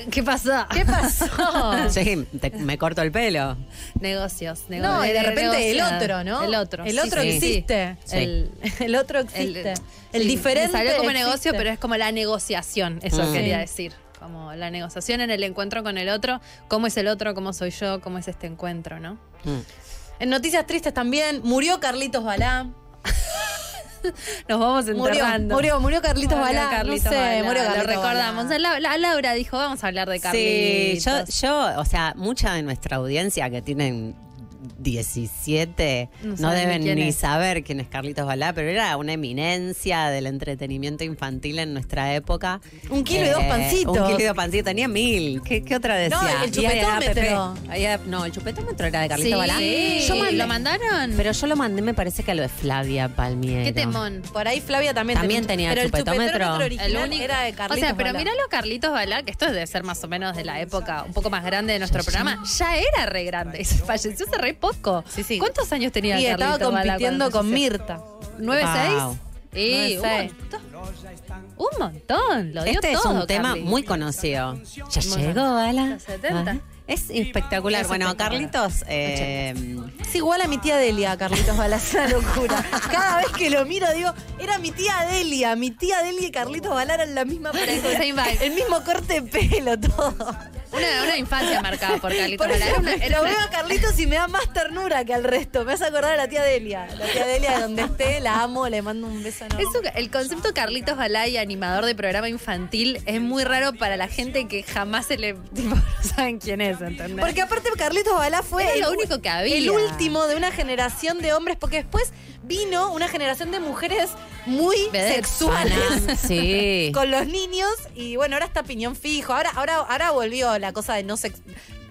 Eh, ¿Qué pasó? ¿Qué pasó? *laughs* Sí, te- me corto el pelo. Negocios, negocios. No, y de repente el otro, ¿no? El otro. El sí, otro sí, existe. Sí. El, *laughs* El otro existe. El, sí, diferente. me Salió como existe. negocio, pero es como la negociación, eso Mm. quería Sí. decir. Como la negociación en el encuentro con el otro. ¿Cómo es el otro? ¿Cómo soy yo? ¿Cómo es este encuentro? ¿no? Mm. En noticias tristes también, murió Carlitos Balá. *laughs* *laughs* Nos vamos Murió, enterrando. murió, murió Carlitos Murió Balá. Carlitos no sé, Balá, murió lo recordamos. Balá. La, la- Laura dijo, vamos a hablar de Sí, Carlitos. yo, yo, o sea, mucha de nuestra audiencia que tienen 17 No deben ni saber quién es Carlitos Balá, pero era una eminencia del entretenimiento infantil en nuestra época. Un kilo y dos pancitos. Un kilo y dos pancitos, tenía mil. ¿Qué, qué otra decía? No, el chupetómetro. Era- no, el chupetómetro era de Carlitos Sí, Balá. sí. Yo mandé- ¿Lo mandaron? Pero yo lo mandé, me parece que a lo de Flavia Palmiero. Qué temón. Por ahí Flavia también, También tenía pero el chupetómetro. chupetómetro El único. era de Carlitos o sea, pero míralo Carlitos Balá, que esto debe ser más o menos de la época un poco más grande de nuestro programa. Ya era re grande. y se Falleció hace re poco. Sí, sí. ¿Cuántos años tenía Y estaba Balá compitiendo cuando con? Mirta. ¿9, Wow. Un montón. Un montón. Lo dio Este es todo, un tema Carly. muy conocido. Ya llegó a la... los 70. Ah, Es espectacular. Es bueno, espectacular. Carlitos, eh, Es igual a mi tía Delia, Carlitos Balá, *laughs* es una locura. Cada vez que lo miro digo, era mi tía Delia, mi tía Delia y Carlitos Balá eran la misma *laughs* persona. Same vibe. El mismo corte de pelo, todo. Una, una infancia marcada por Carlitos Por eso una- era lo una- veo a Carlitos y me da más ternura que al resto. Me hace acordar a la tía Delia. La tía Delia de donde esté, la amo, le mando un beso enorme. Es un- el concepto Carlitos Balay, animador de programa infantil, es muy raro para la gente que jamás se le. *laughs* Tipo, no saben quién es, ¿entendés? Porque aparte Carlitos Balá fue Era lo el, único que había. el último de una generación de hombres, porque después vino una generación de mujeres muy Vedettes. sexuales. sí. *laughs* con los niños y bueno, ahora está piñón fijo. Ahora, ahora, ahora volvió la cosa de no sex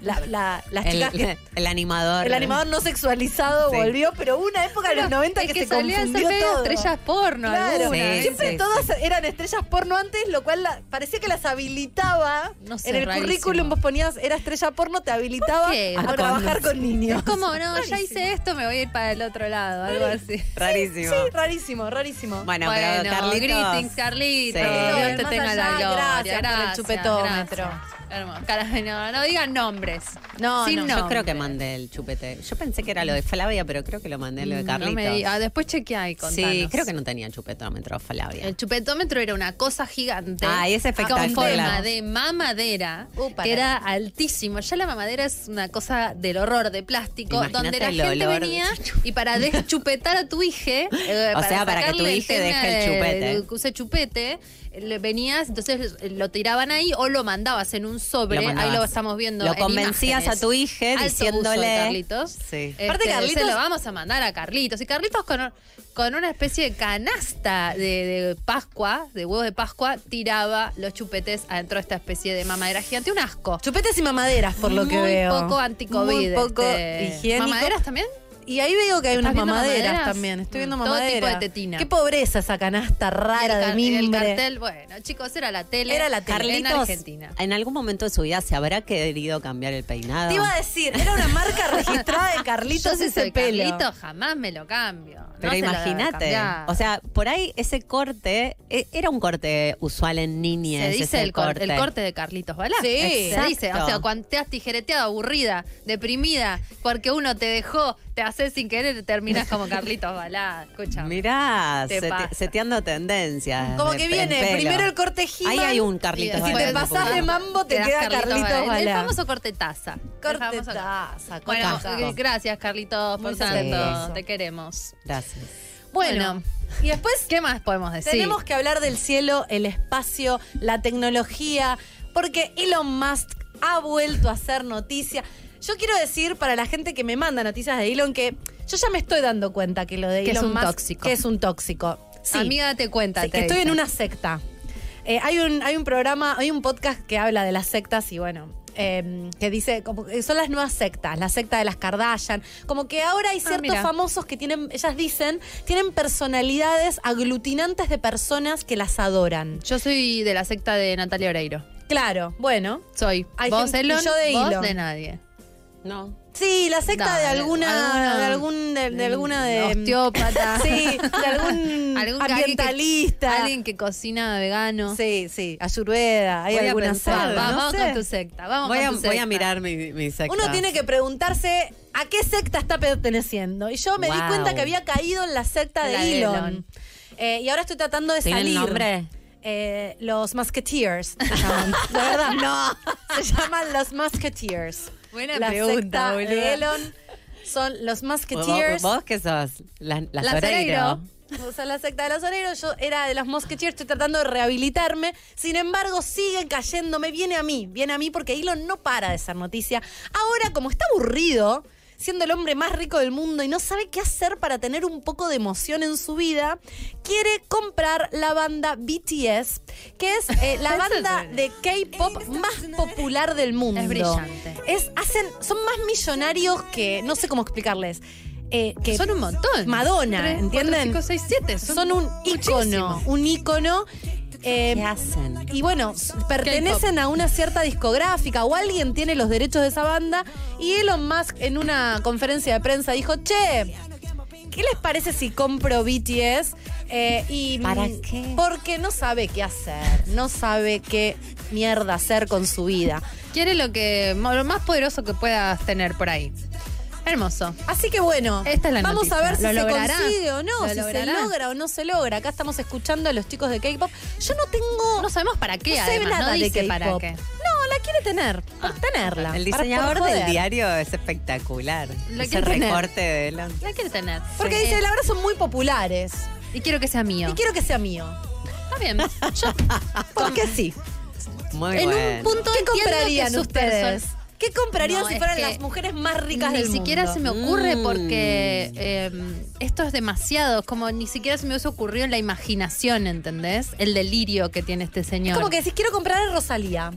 la, la- las el, chicas que *laughs* el animador. el animador no sexualizado Sí. volvió, pero hubo una época de los 90 Es que, que se solían ser confundió todo. estrellas porno Claro. Sí, siempre sí, todas eran estrellas porno antes, lo cual la- parecía que las habilitaba. No sé, en el rarísimo. currículum vos ponías era estrella porno, te habilitaba a Ah, trabajar con niños. Es como, no, ya hice esto, me voy a ir para el otro lado, algo así. Rarísimo. Sí, rarísimo, rarísimo. Bueno, Bueno, pero Carlitos. greetings, Carlitos. Sí. Dios te tenga la gloria. gracias por el Gracias, chupetómetro. gracias. Hermoso. No, no digan nombres. No, Sin no, Yo creo que mandé el chupete. Yo pensé que era lo de Flavia, pero creo que lo mandé lo de Mm, Carlitos. No me diga. Después chequea y contanos. sí, creo que no tenía chupetómetro Flavia. El chupetómetro era una cosa gigante. Ah, y es Con espectacular. forma de mamadera, Upa, que era altísimo. Ya la mamadera es una cosa del horror de plástico, donde la gente olor. venía y para deschupetar a tu hija, *laughs* eh, O sea, para que tu tema deje el de- chupete. de use chupete, le venías, entonces eh, lo tiraban ahí o lo mandabas en un sobre. Lo ahí lo estamos viendo. Lo en convencías imágenes. a tu hija Alto diciéndole- de Carlitos. Sí. Este, Aparte, Carlitos- Se lo vamos a mandar a Carlitos. Y Carlitos con, con una especie de canasta de, de Pascua, de huevos de Pascua, tiraba los chupetes adentro de esta especie de mamadera gigante. Un asco. Chupetes y mamaderas, por lo que veo. poco anti-COVID. Muy poco este. higiénico. ¿Mamaderas también? Y ahí veo que hay ¿Estás unas mamaderas, mamaderas? también. Estoy viendo Mm, todo mamaderas. tipo de tetina. Qué pobreza esa canasta rara de y el mimbre. cartel, bueno, chicos, era la tele. Era la tele. en Carlitos, Argentina. en algún momento de su vida se habrá querido cambiar el peinado. Te iba a decir, era una marca registrada de *laughs* Carlitos Yo si ese soy pelo. Carlito, jamás me lo cambio. Pero imagínate, o sea, por ahí ese corte eh, era un corte usual en niñez. Se dice ese el, cor- el corte de Carlitos Balá. Sí. se dice. O sea, cuando te has tijereteado, aburrida, deprimida, porque uno te dejó, te haces sin querer, terminas como Carlitos Balá. Escucha. Mirá, Te sete- seteando tendencias. Como que en viene pelo. primero el corte. Ahí hay un Carlitos Y Si Balá te pasás de mambo, te das queda Carlitos El Balá. famoso corte taza. El Corte taza, Bueno, corte eh, taza. gracias, Carlitos, por Muy tanto. Te queremos. Gracias. Bueno, y después ¿Qué más podemos decir? tenemos que hablar del cielo, el espacio, la tecnología, porque Elon Musk ha vuelto a hacer noticia. Yo quiero decir para la gente que me manda noticias de Elon que yo ya me estoy dando cuenta que lo de Que es Elon un Musk tóxico. que es un tóxico. Sí. Amiga, date cuenta. Sí, te que estoy en una secta. Eh, hay, un, hay un programa, hay un podcast que habla de las sectas y bueno, eh, que dice, como que son las nuevas sectas, la secta de las Kardashian. Como que ahora hay Ah, ciertos famosos que tienen, ellas dicen, tienen personalidades aglutinantes de personas que las adoran. Yo soy de la secta de Natalia Oreiro. Claro, bueno. Soy. Hay vos, gente- Elon, yo de vos Elon. de nadie. No. Sí, la secta de alguna, alguna- de algún, de, de alguna de Osteópata. *laughs* Sí, de algún, *laughs* Algún- ambientalista. Alguien que cocina vegano. Sí, sí, ayurveda, hay Voy a alguna pensar, secta, Va, no vamos sé. con tu secta. Vamos Voy a, con tu voy a secta. mirar mi, mi secta. Uno tiene que preguntarse a qué secta está perteneciendo. Y yo me di cuenta que había caído en la secta de La de Elon. Elon. Eh, y ahora estoy tratando de ¿Tiene el salir. nombre? Eh, los Musketeers se llaman. De verdad, *laughs* no. Se llaman los Musketeers. Buena la pregunta, secta de Elon son los ¿Vos, Musketeers. vos qué sos? La. O sea, la secta de los oreros, yo era de los Musketeers, estoy tratando de rehabilitarme. Sin embargo, sigue cayéndome, viene a mí, viene a mí porque Elon no para de ser noticia. Ahora, como está aburrido, siendo el hombre más rico del mundo y no sabe qué hacer para tener un poco de emoción en su vida, quiere comprar la banda BTS, que es eh, la *laughs* banda de K-pop más popular del mundo. Es brillante. Es, hacen, son más millonarios que, no sé cómo explicarles. eh, que Son un montón. Madonna, ¿entienden? cuatro, cinco, seis, siete. Son, un ícono, un ícono. Eh, ¿Qué hacen? y bueno, pertenecen a una cierta discográfica o alguien tiene los derechos de esa banda. Y Elon Musk en una conferencia de prensa dijo, che, ¿qué les parece si compro BTS? Eh, y, ¿Para mm, qué? Porque no sabe qué hacer, no sabe qué mierda hacer con su vida. Quiere lo que lo más poderoso que puedas tener por ahí. Hermoso. Así que bueno, Esta es la vamos noticia. a ver si ¿Lo se logrará? consigue o no, ¿Lo si logrará? se logra o no se logra. Acá estamos escuchando a los chicos de K-pop. Yo no tengo. No sabemos para qué, no sé además, nada no de para qué. No, la quiere tener, por tenerla. El diseñador del diario es espectacular. Lo Ese tener. recorte de Elon. La quiere tener. Porque Sí. dice, la verdad son muy populares. Y quiero que sea mío. Y quiero que sea mío. Está bien. *laughs* Yo Porque sí. Muy en bueno. un punto ¿Qué comprarían que sus ustedes? personas- ¿Qué comprarían No, si es fueran las mujeres más ricas ni del mundo? siquiera se me ocurre Mm. porque eh, esto es demasiado, como ni siquiera se me hubiese ocurrido en la imaginación, ¿entendés? El delirio que tiene este señor. Como que decís, quiero comprar a Rosalía.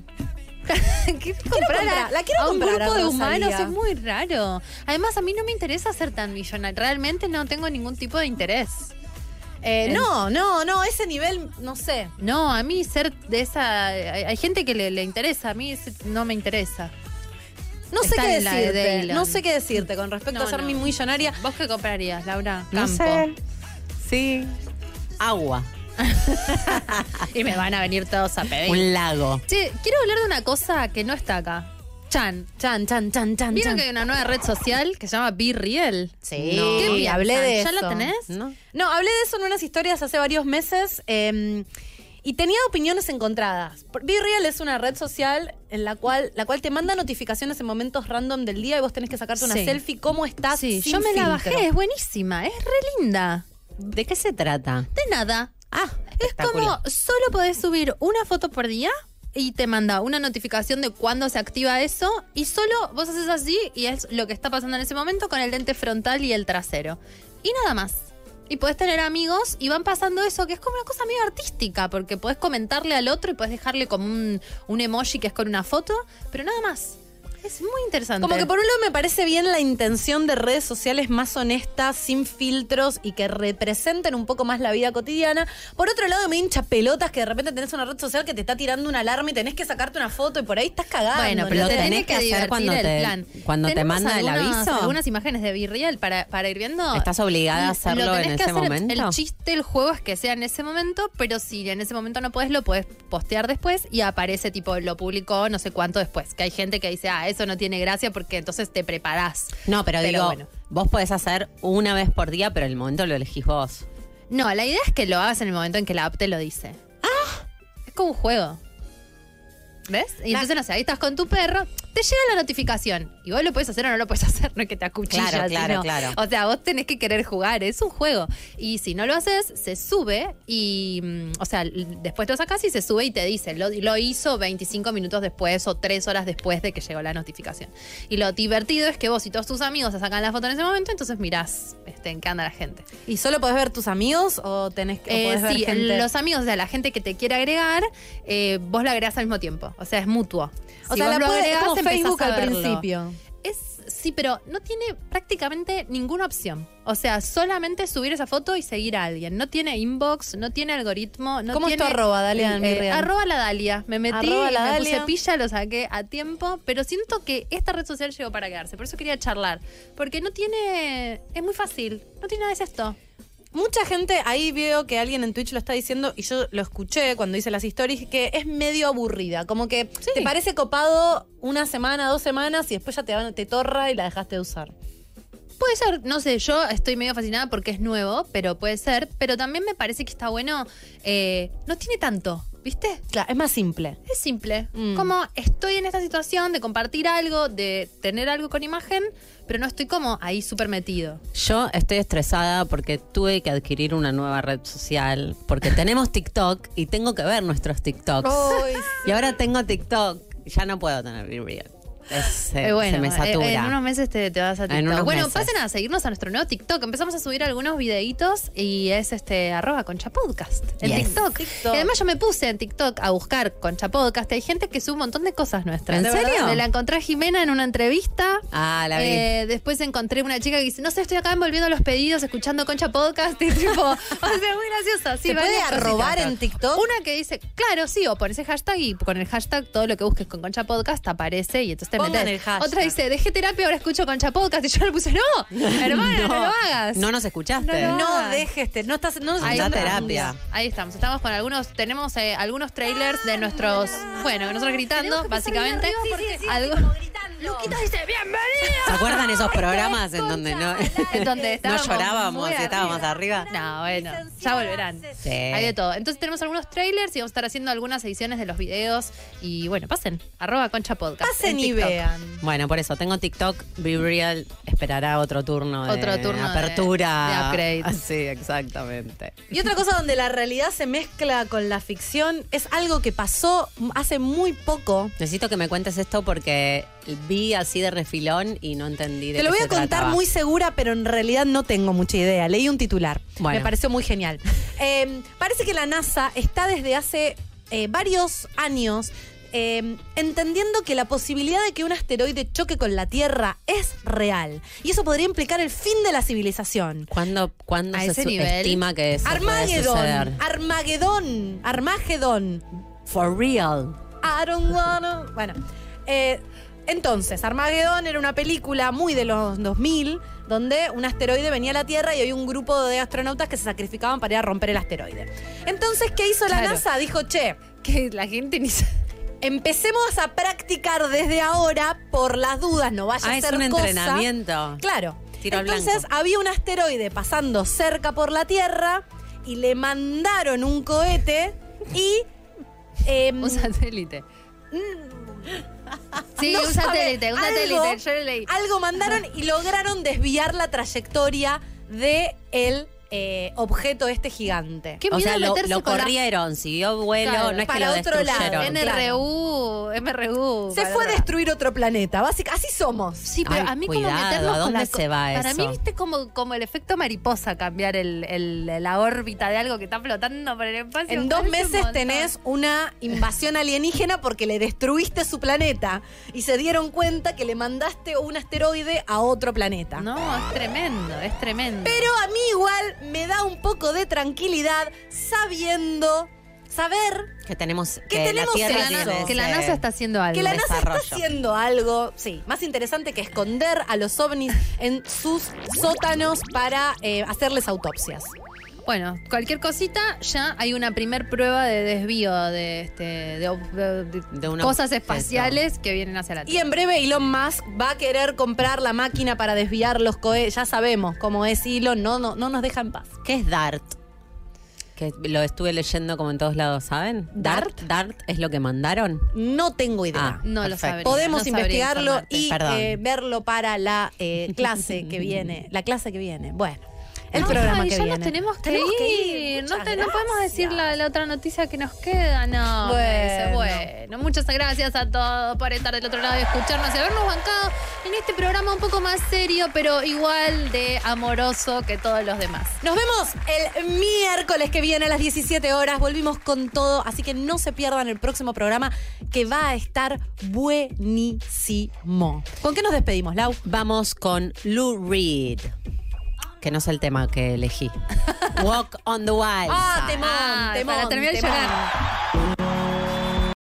*laughs* Quiero comprar la quiero a un comprar a grupo de humanos es muy raro. Además, a mí no me interesa ser tan millonario. Realmente no tengo ningún tipo de interés. Eh, no, no, no, ese nivel, no sé. No, a mí ser de esa... Hay, hay gente que le, le interesa, a mí ese no me interesa. No sé Está qué en la de decirte. Dylan. No sé qué decirte con respecto No, a ser no. mi millonaria. ¿Vos qué comprarías, Laura? No Campo. sé. Sí. Agua. *laughs* Y me van a venir todos a pedir. Un lago. Che, quiero hablar de una cosa que no está acá. Chan. Chan, chan, chan, chan, ¿Vieron chan. que hay una nueva red social que se llama Be Real? Sí, ¿Qué piensan? hablé de ¿Ya eso. la tenés? ¿No? No, hablé de eso en unas historias hace varios meses eh, y tenía opiniones encontradas. Be Real es una red social en la cual, la cual te manda notificaciones en momentos random del día y vos tenés que sacarte una Sí. selfie cómo estás. Sí, sin yo me la bajé, es buenísima, es re linda. ¿De qué se trata? De nada. Ah, Es como, solo podés subir una foto por día y te manda una notificación de cuándo se activa eso y solo vos haces así y es lo que está pasando en ese momento con el lente frontal y el trasero. Y nada más. Y podés tener amigos y van pasando eso, que es como una cosa medio artística, porque podés comentarle al otro y podés dejarle como un, un emoji que es con una foto, pero nada más. Es muy interesante. Como que por un lado me parece bien la intención de redes sociales más honestas, sin filtros y que representen un poco más la vida cotidiana. Por otro lado me hincha pelotas que de repente tenés una red social que te está tirando una alarma y tenés que sacarte una foto y por ahí estás cagando. Bueno, pero ¿no? te tenés tenés que hacer cuando el te- plan. cuando te Tenemos manda el aviso. Algunas imágenes de Virreal para, para ir viendo. ¿Estás obligada a hacerlo Lo tenés en que ese hacer, momento? El chiste del juego es que sea en ese momento, pero si en ese momento no puedes, lo puedes postear después y aparece tipo, lo publicó no sé cuánto después. Que hay gente que dice, ah, eso no tiene gracia porque entonces te preparás. No, pero, Pero digo, bueno. vos podés hacer una vez por día, pero el momento lo elegís vos. No, la idea es que lo hagas en el momento en que la app te lo dice. ¡Ah! Es como un juego. ¿Ves? Y entonces, no sé, ahí estás con tu perro, te llega la notificación. Y vos lo puedes hacer o no lo puedes *laughs* hacer, no es que te acuchillas. Claro, claro, sino- claro. O sea, vos tenés que querer jugar, es un juego. Y si no lo haces, se sube y, mm, o sea, después lo sacas y se sube y te dice, lo, lo hizo 25 minutos después o 3 horas después de que llegó la notificación. Y lo divertido es que vos y todos tus amigos se sacan la foto en ese momento, entonces mirás este, en qué anda la gente. ¿Y solo podés ver tus amigos o tenés que Eh, sí, gente? los amigos, o sea, la gente que te quiere agregar, eh, vos la agregás al mismo tiempo. O sea, es mutuo. o Si sea, la lo puede, es agregás, como Facebook al verlo. principio. Es, sí, pero no tiene prácticamente ninguna opción. O sea, solamente subir esa foto y seguir a alguien. No tiene inbox, no tiene algoritmo, no ¿Cómo es tu tiene... arroba, Dalia, en mi Eh, arroba la Dalia. Me metí, la me Dalia. puse pilla, lo saqué a tiempo, pero siento que esta red social llegó para quedarse. Por eso quería charlar. Porque no tiene... Es muy fácil. No tiene nada de esto. Mucha gente, ahí veo que alguien en Twitch lo está diciendo y yo lo escuché cuando hice las stories, que es medio aburrida. Como que te parece copado una semana, dos semanas y después ya te, torra y la dejaste de usar. Puede ser, no sé, yo estoy medio fascinada porque es nuevo, pero puede ser. Pero también me parece que está bueno. eh, no tiene tanto, ¿viste? Claro, es más simple. Es simple. Mm. Como estoy en esta situación de compartir algo, de tener algo con imagen, pero no estoy como ahí súper metido. Yo estoy estresada porque tuve que adquirir una nueva red social, porque tenemos TikTok y tengo que ver nuestros TikToks. Y ahora tengo TikTok, ya no puedo tener Be Real. Se, Eh, bueno, se me satura. eh, en unos meses te, te vas a TikTok. bueno, meses. pasen a seguirnos a nuestro nuevo TikTok. Empezamos a subir algunos videitos y es este arroba concha podcast en Yes. TikTok. TikTok. Y además yo me puse en TikTok a buscar concha podcast. Hay gente que sube un montón de cosas nuestras. ¿En ¿De serio? verdad? Me la encontré a Jimena en una entrevista. Ah, la vi. Eh, después encontré una chica que dice, no sé, estoy acá envolviendo los pedidos, escuchando Concha Podcast. *laughs* Y tipo, o sea, muy graciosa. Sí, ¿Se puede arrobar en TikTok? Una que dice, claro, sí, o por ese hashtag y con el hashtag todo lo que busques con Concha Podcast aparece y entonces te metes. Otra dice, dejé terapia, ahora escucho Concha Podcast. Y yo le puse, no, *laughs* hermana, no, lo hagas. No nos escuchaste. No, No Ah. dejes, no estás, no Ahí está. terapia. Ahí estamos, estamos con algunos, tenemos eh, algunos trailers de nuestros, bueno, nosotros gritando, básicamente. Algo- ¿Se acuerdan esos programas en donde no, En *laughs* donde no estábamos llorábamos estábamos arriba? No, bueno, ya volverán. Sí. Hay de todo. Entonces tenemos algunos trailers y vamos a estar haciendo algunas ediciones de los videos. Y bueno, pasen, arroba concha podcast. Pasen en y TikTok. Vean. Bueno, por eso tengo TikTok, Be Real esperará otro turno de Otro turno apertura. de upgrade. Ah, *laughs* Sí, exactamente. Y otra cosa donde la realidad se mezcla con la ficción es algo que pasó hace muy poco. Necesito que me cuentes esto porque vi así de refilón y no entendí de Te lo qué voy a contar trataba. muy segura, pero en realidad no tengo mucha idea. Leí un titular. Bueno. Me pareció muy genial. *laughs* Eh, parece que la NASA está desde hace eh, varios años eh, entendiendo que la posibilidad de que un asteroide choque con la Tierra es real. Y eso podría implicar el fin de la civilización. ¿Cuándo, cuándo se estima que eso puede Armagedón. suceder? Armagedón. Armagedón. For real. I don't wanna. Bueno, eh, entonces, Armageddon era una película muy de los 2000, donde un asteroide venía a la Tierra y había un grupo de astronautas que se sacrificaban para ir a romper el asteroide. Entonces, ¿qué hizo la Claro. NASA? Dijo, che, Que la gente ni se- empecemos a practicar desde ahora por las dudas, no vaya Ah, a es ser un cosa. entrenamiento. Claro. Tiro Entonces blanco. había un asteroide pasando cerca por la Tierra y le mandaron un cohete y... em, Un satélite. *laughs* Sí, no un satélite, un algo- satélite. Yo lo leí. Algo mandaron y lograron desviar la trayectoria de el eh, objeto este gigante. Qué O miedo sea, lo, meterse lo con la- corrieron, siguió vuelo, Claro, no es que para lo otro lado. destruyeron. NRU, MRU. Se para fue a otro destruir otro planeta, básicamente. Así somos. Sí, pero Ay, a mí cuidado, como meternos ¿a con dónde la se va Para eso? mí, viste, como, como el efecto mariposa cambiar el, el- la órbita de algo que está flotando por el espacio. En me dos parece un meses montón. tenés una invasión alienígena porque le destruiste su planeta y se dieron cuenta que le mandaste un asteroide a otro planeta. No, es tremendo, es tremendo. Pero a mí igual me da un poco de tranquilidad sabiendo, saber Que tenemos Que que, tenemos la Tierra que la NASA está haciendo algo. que la NASA desarrollo. está haciendo algo, sí, más interesante que esconder a los ovnis en sus sótanos para eh, hacerles autopsias. Bueno, cualquier cosita, ya hay una primer prueba de desvío de, este, de, ob- de- de De un cosas objeto. espaciales que vienen hacia la Y Tierra. en breve Elon Musk va a querer comprar la máquina para desviar los cohetes. Ya sabemos cómo es Elon, no, no, no nos deja en paz. ¿Qué es DART? Que lo estuve leyendo como en todos lados, ¿saben? ¿Dart? DART es lo que mandaron. No tengo idea. Ah, No lo sabría. Podemos no investigarlo y eh, verlo para la eh, clase que viene. La clase que viene. Bueno, el No, programa ay, que ya viene. nos tenemos que Tenemos ir. que ir. No, Muchas te- no podemos decir la, la otra noticia que nos queda. No. Bueno. bueno, muchas gracias a todos por estar del otro lado y escucharnos y habernos bancado en este programa un poco más serio, pero igual de amoroso que todos los demás. Nos vemos el miércoles que viene a las 17 horas. Volvimos con todo, así que no se pierdan el próximo programa que va a estar buenísimo. ¿Con qué nos despedimos, Lau? Vamos con Lou Reed, que no es el tema que elegí. *laughs* Walk on the Wild Ah, temón, Ah, temón, para terminar temón. llorar.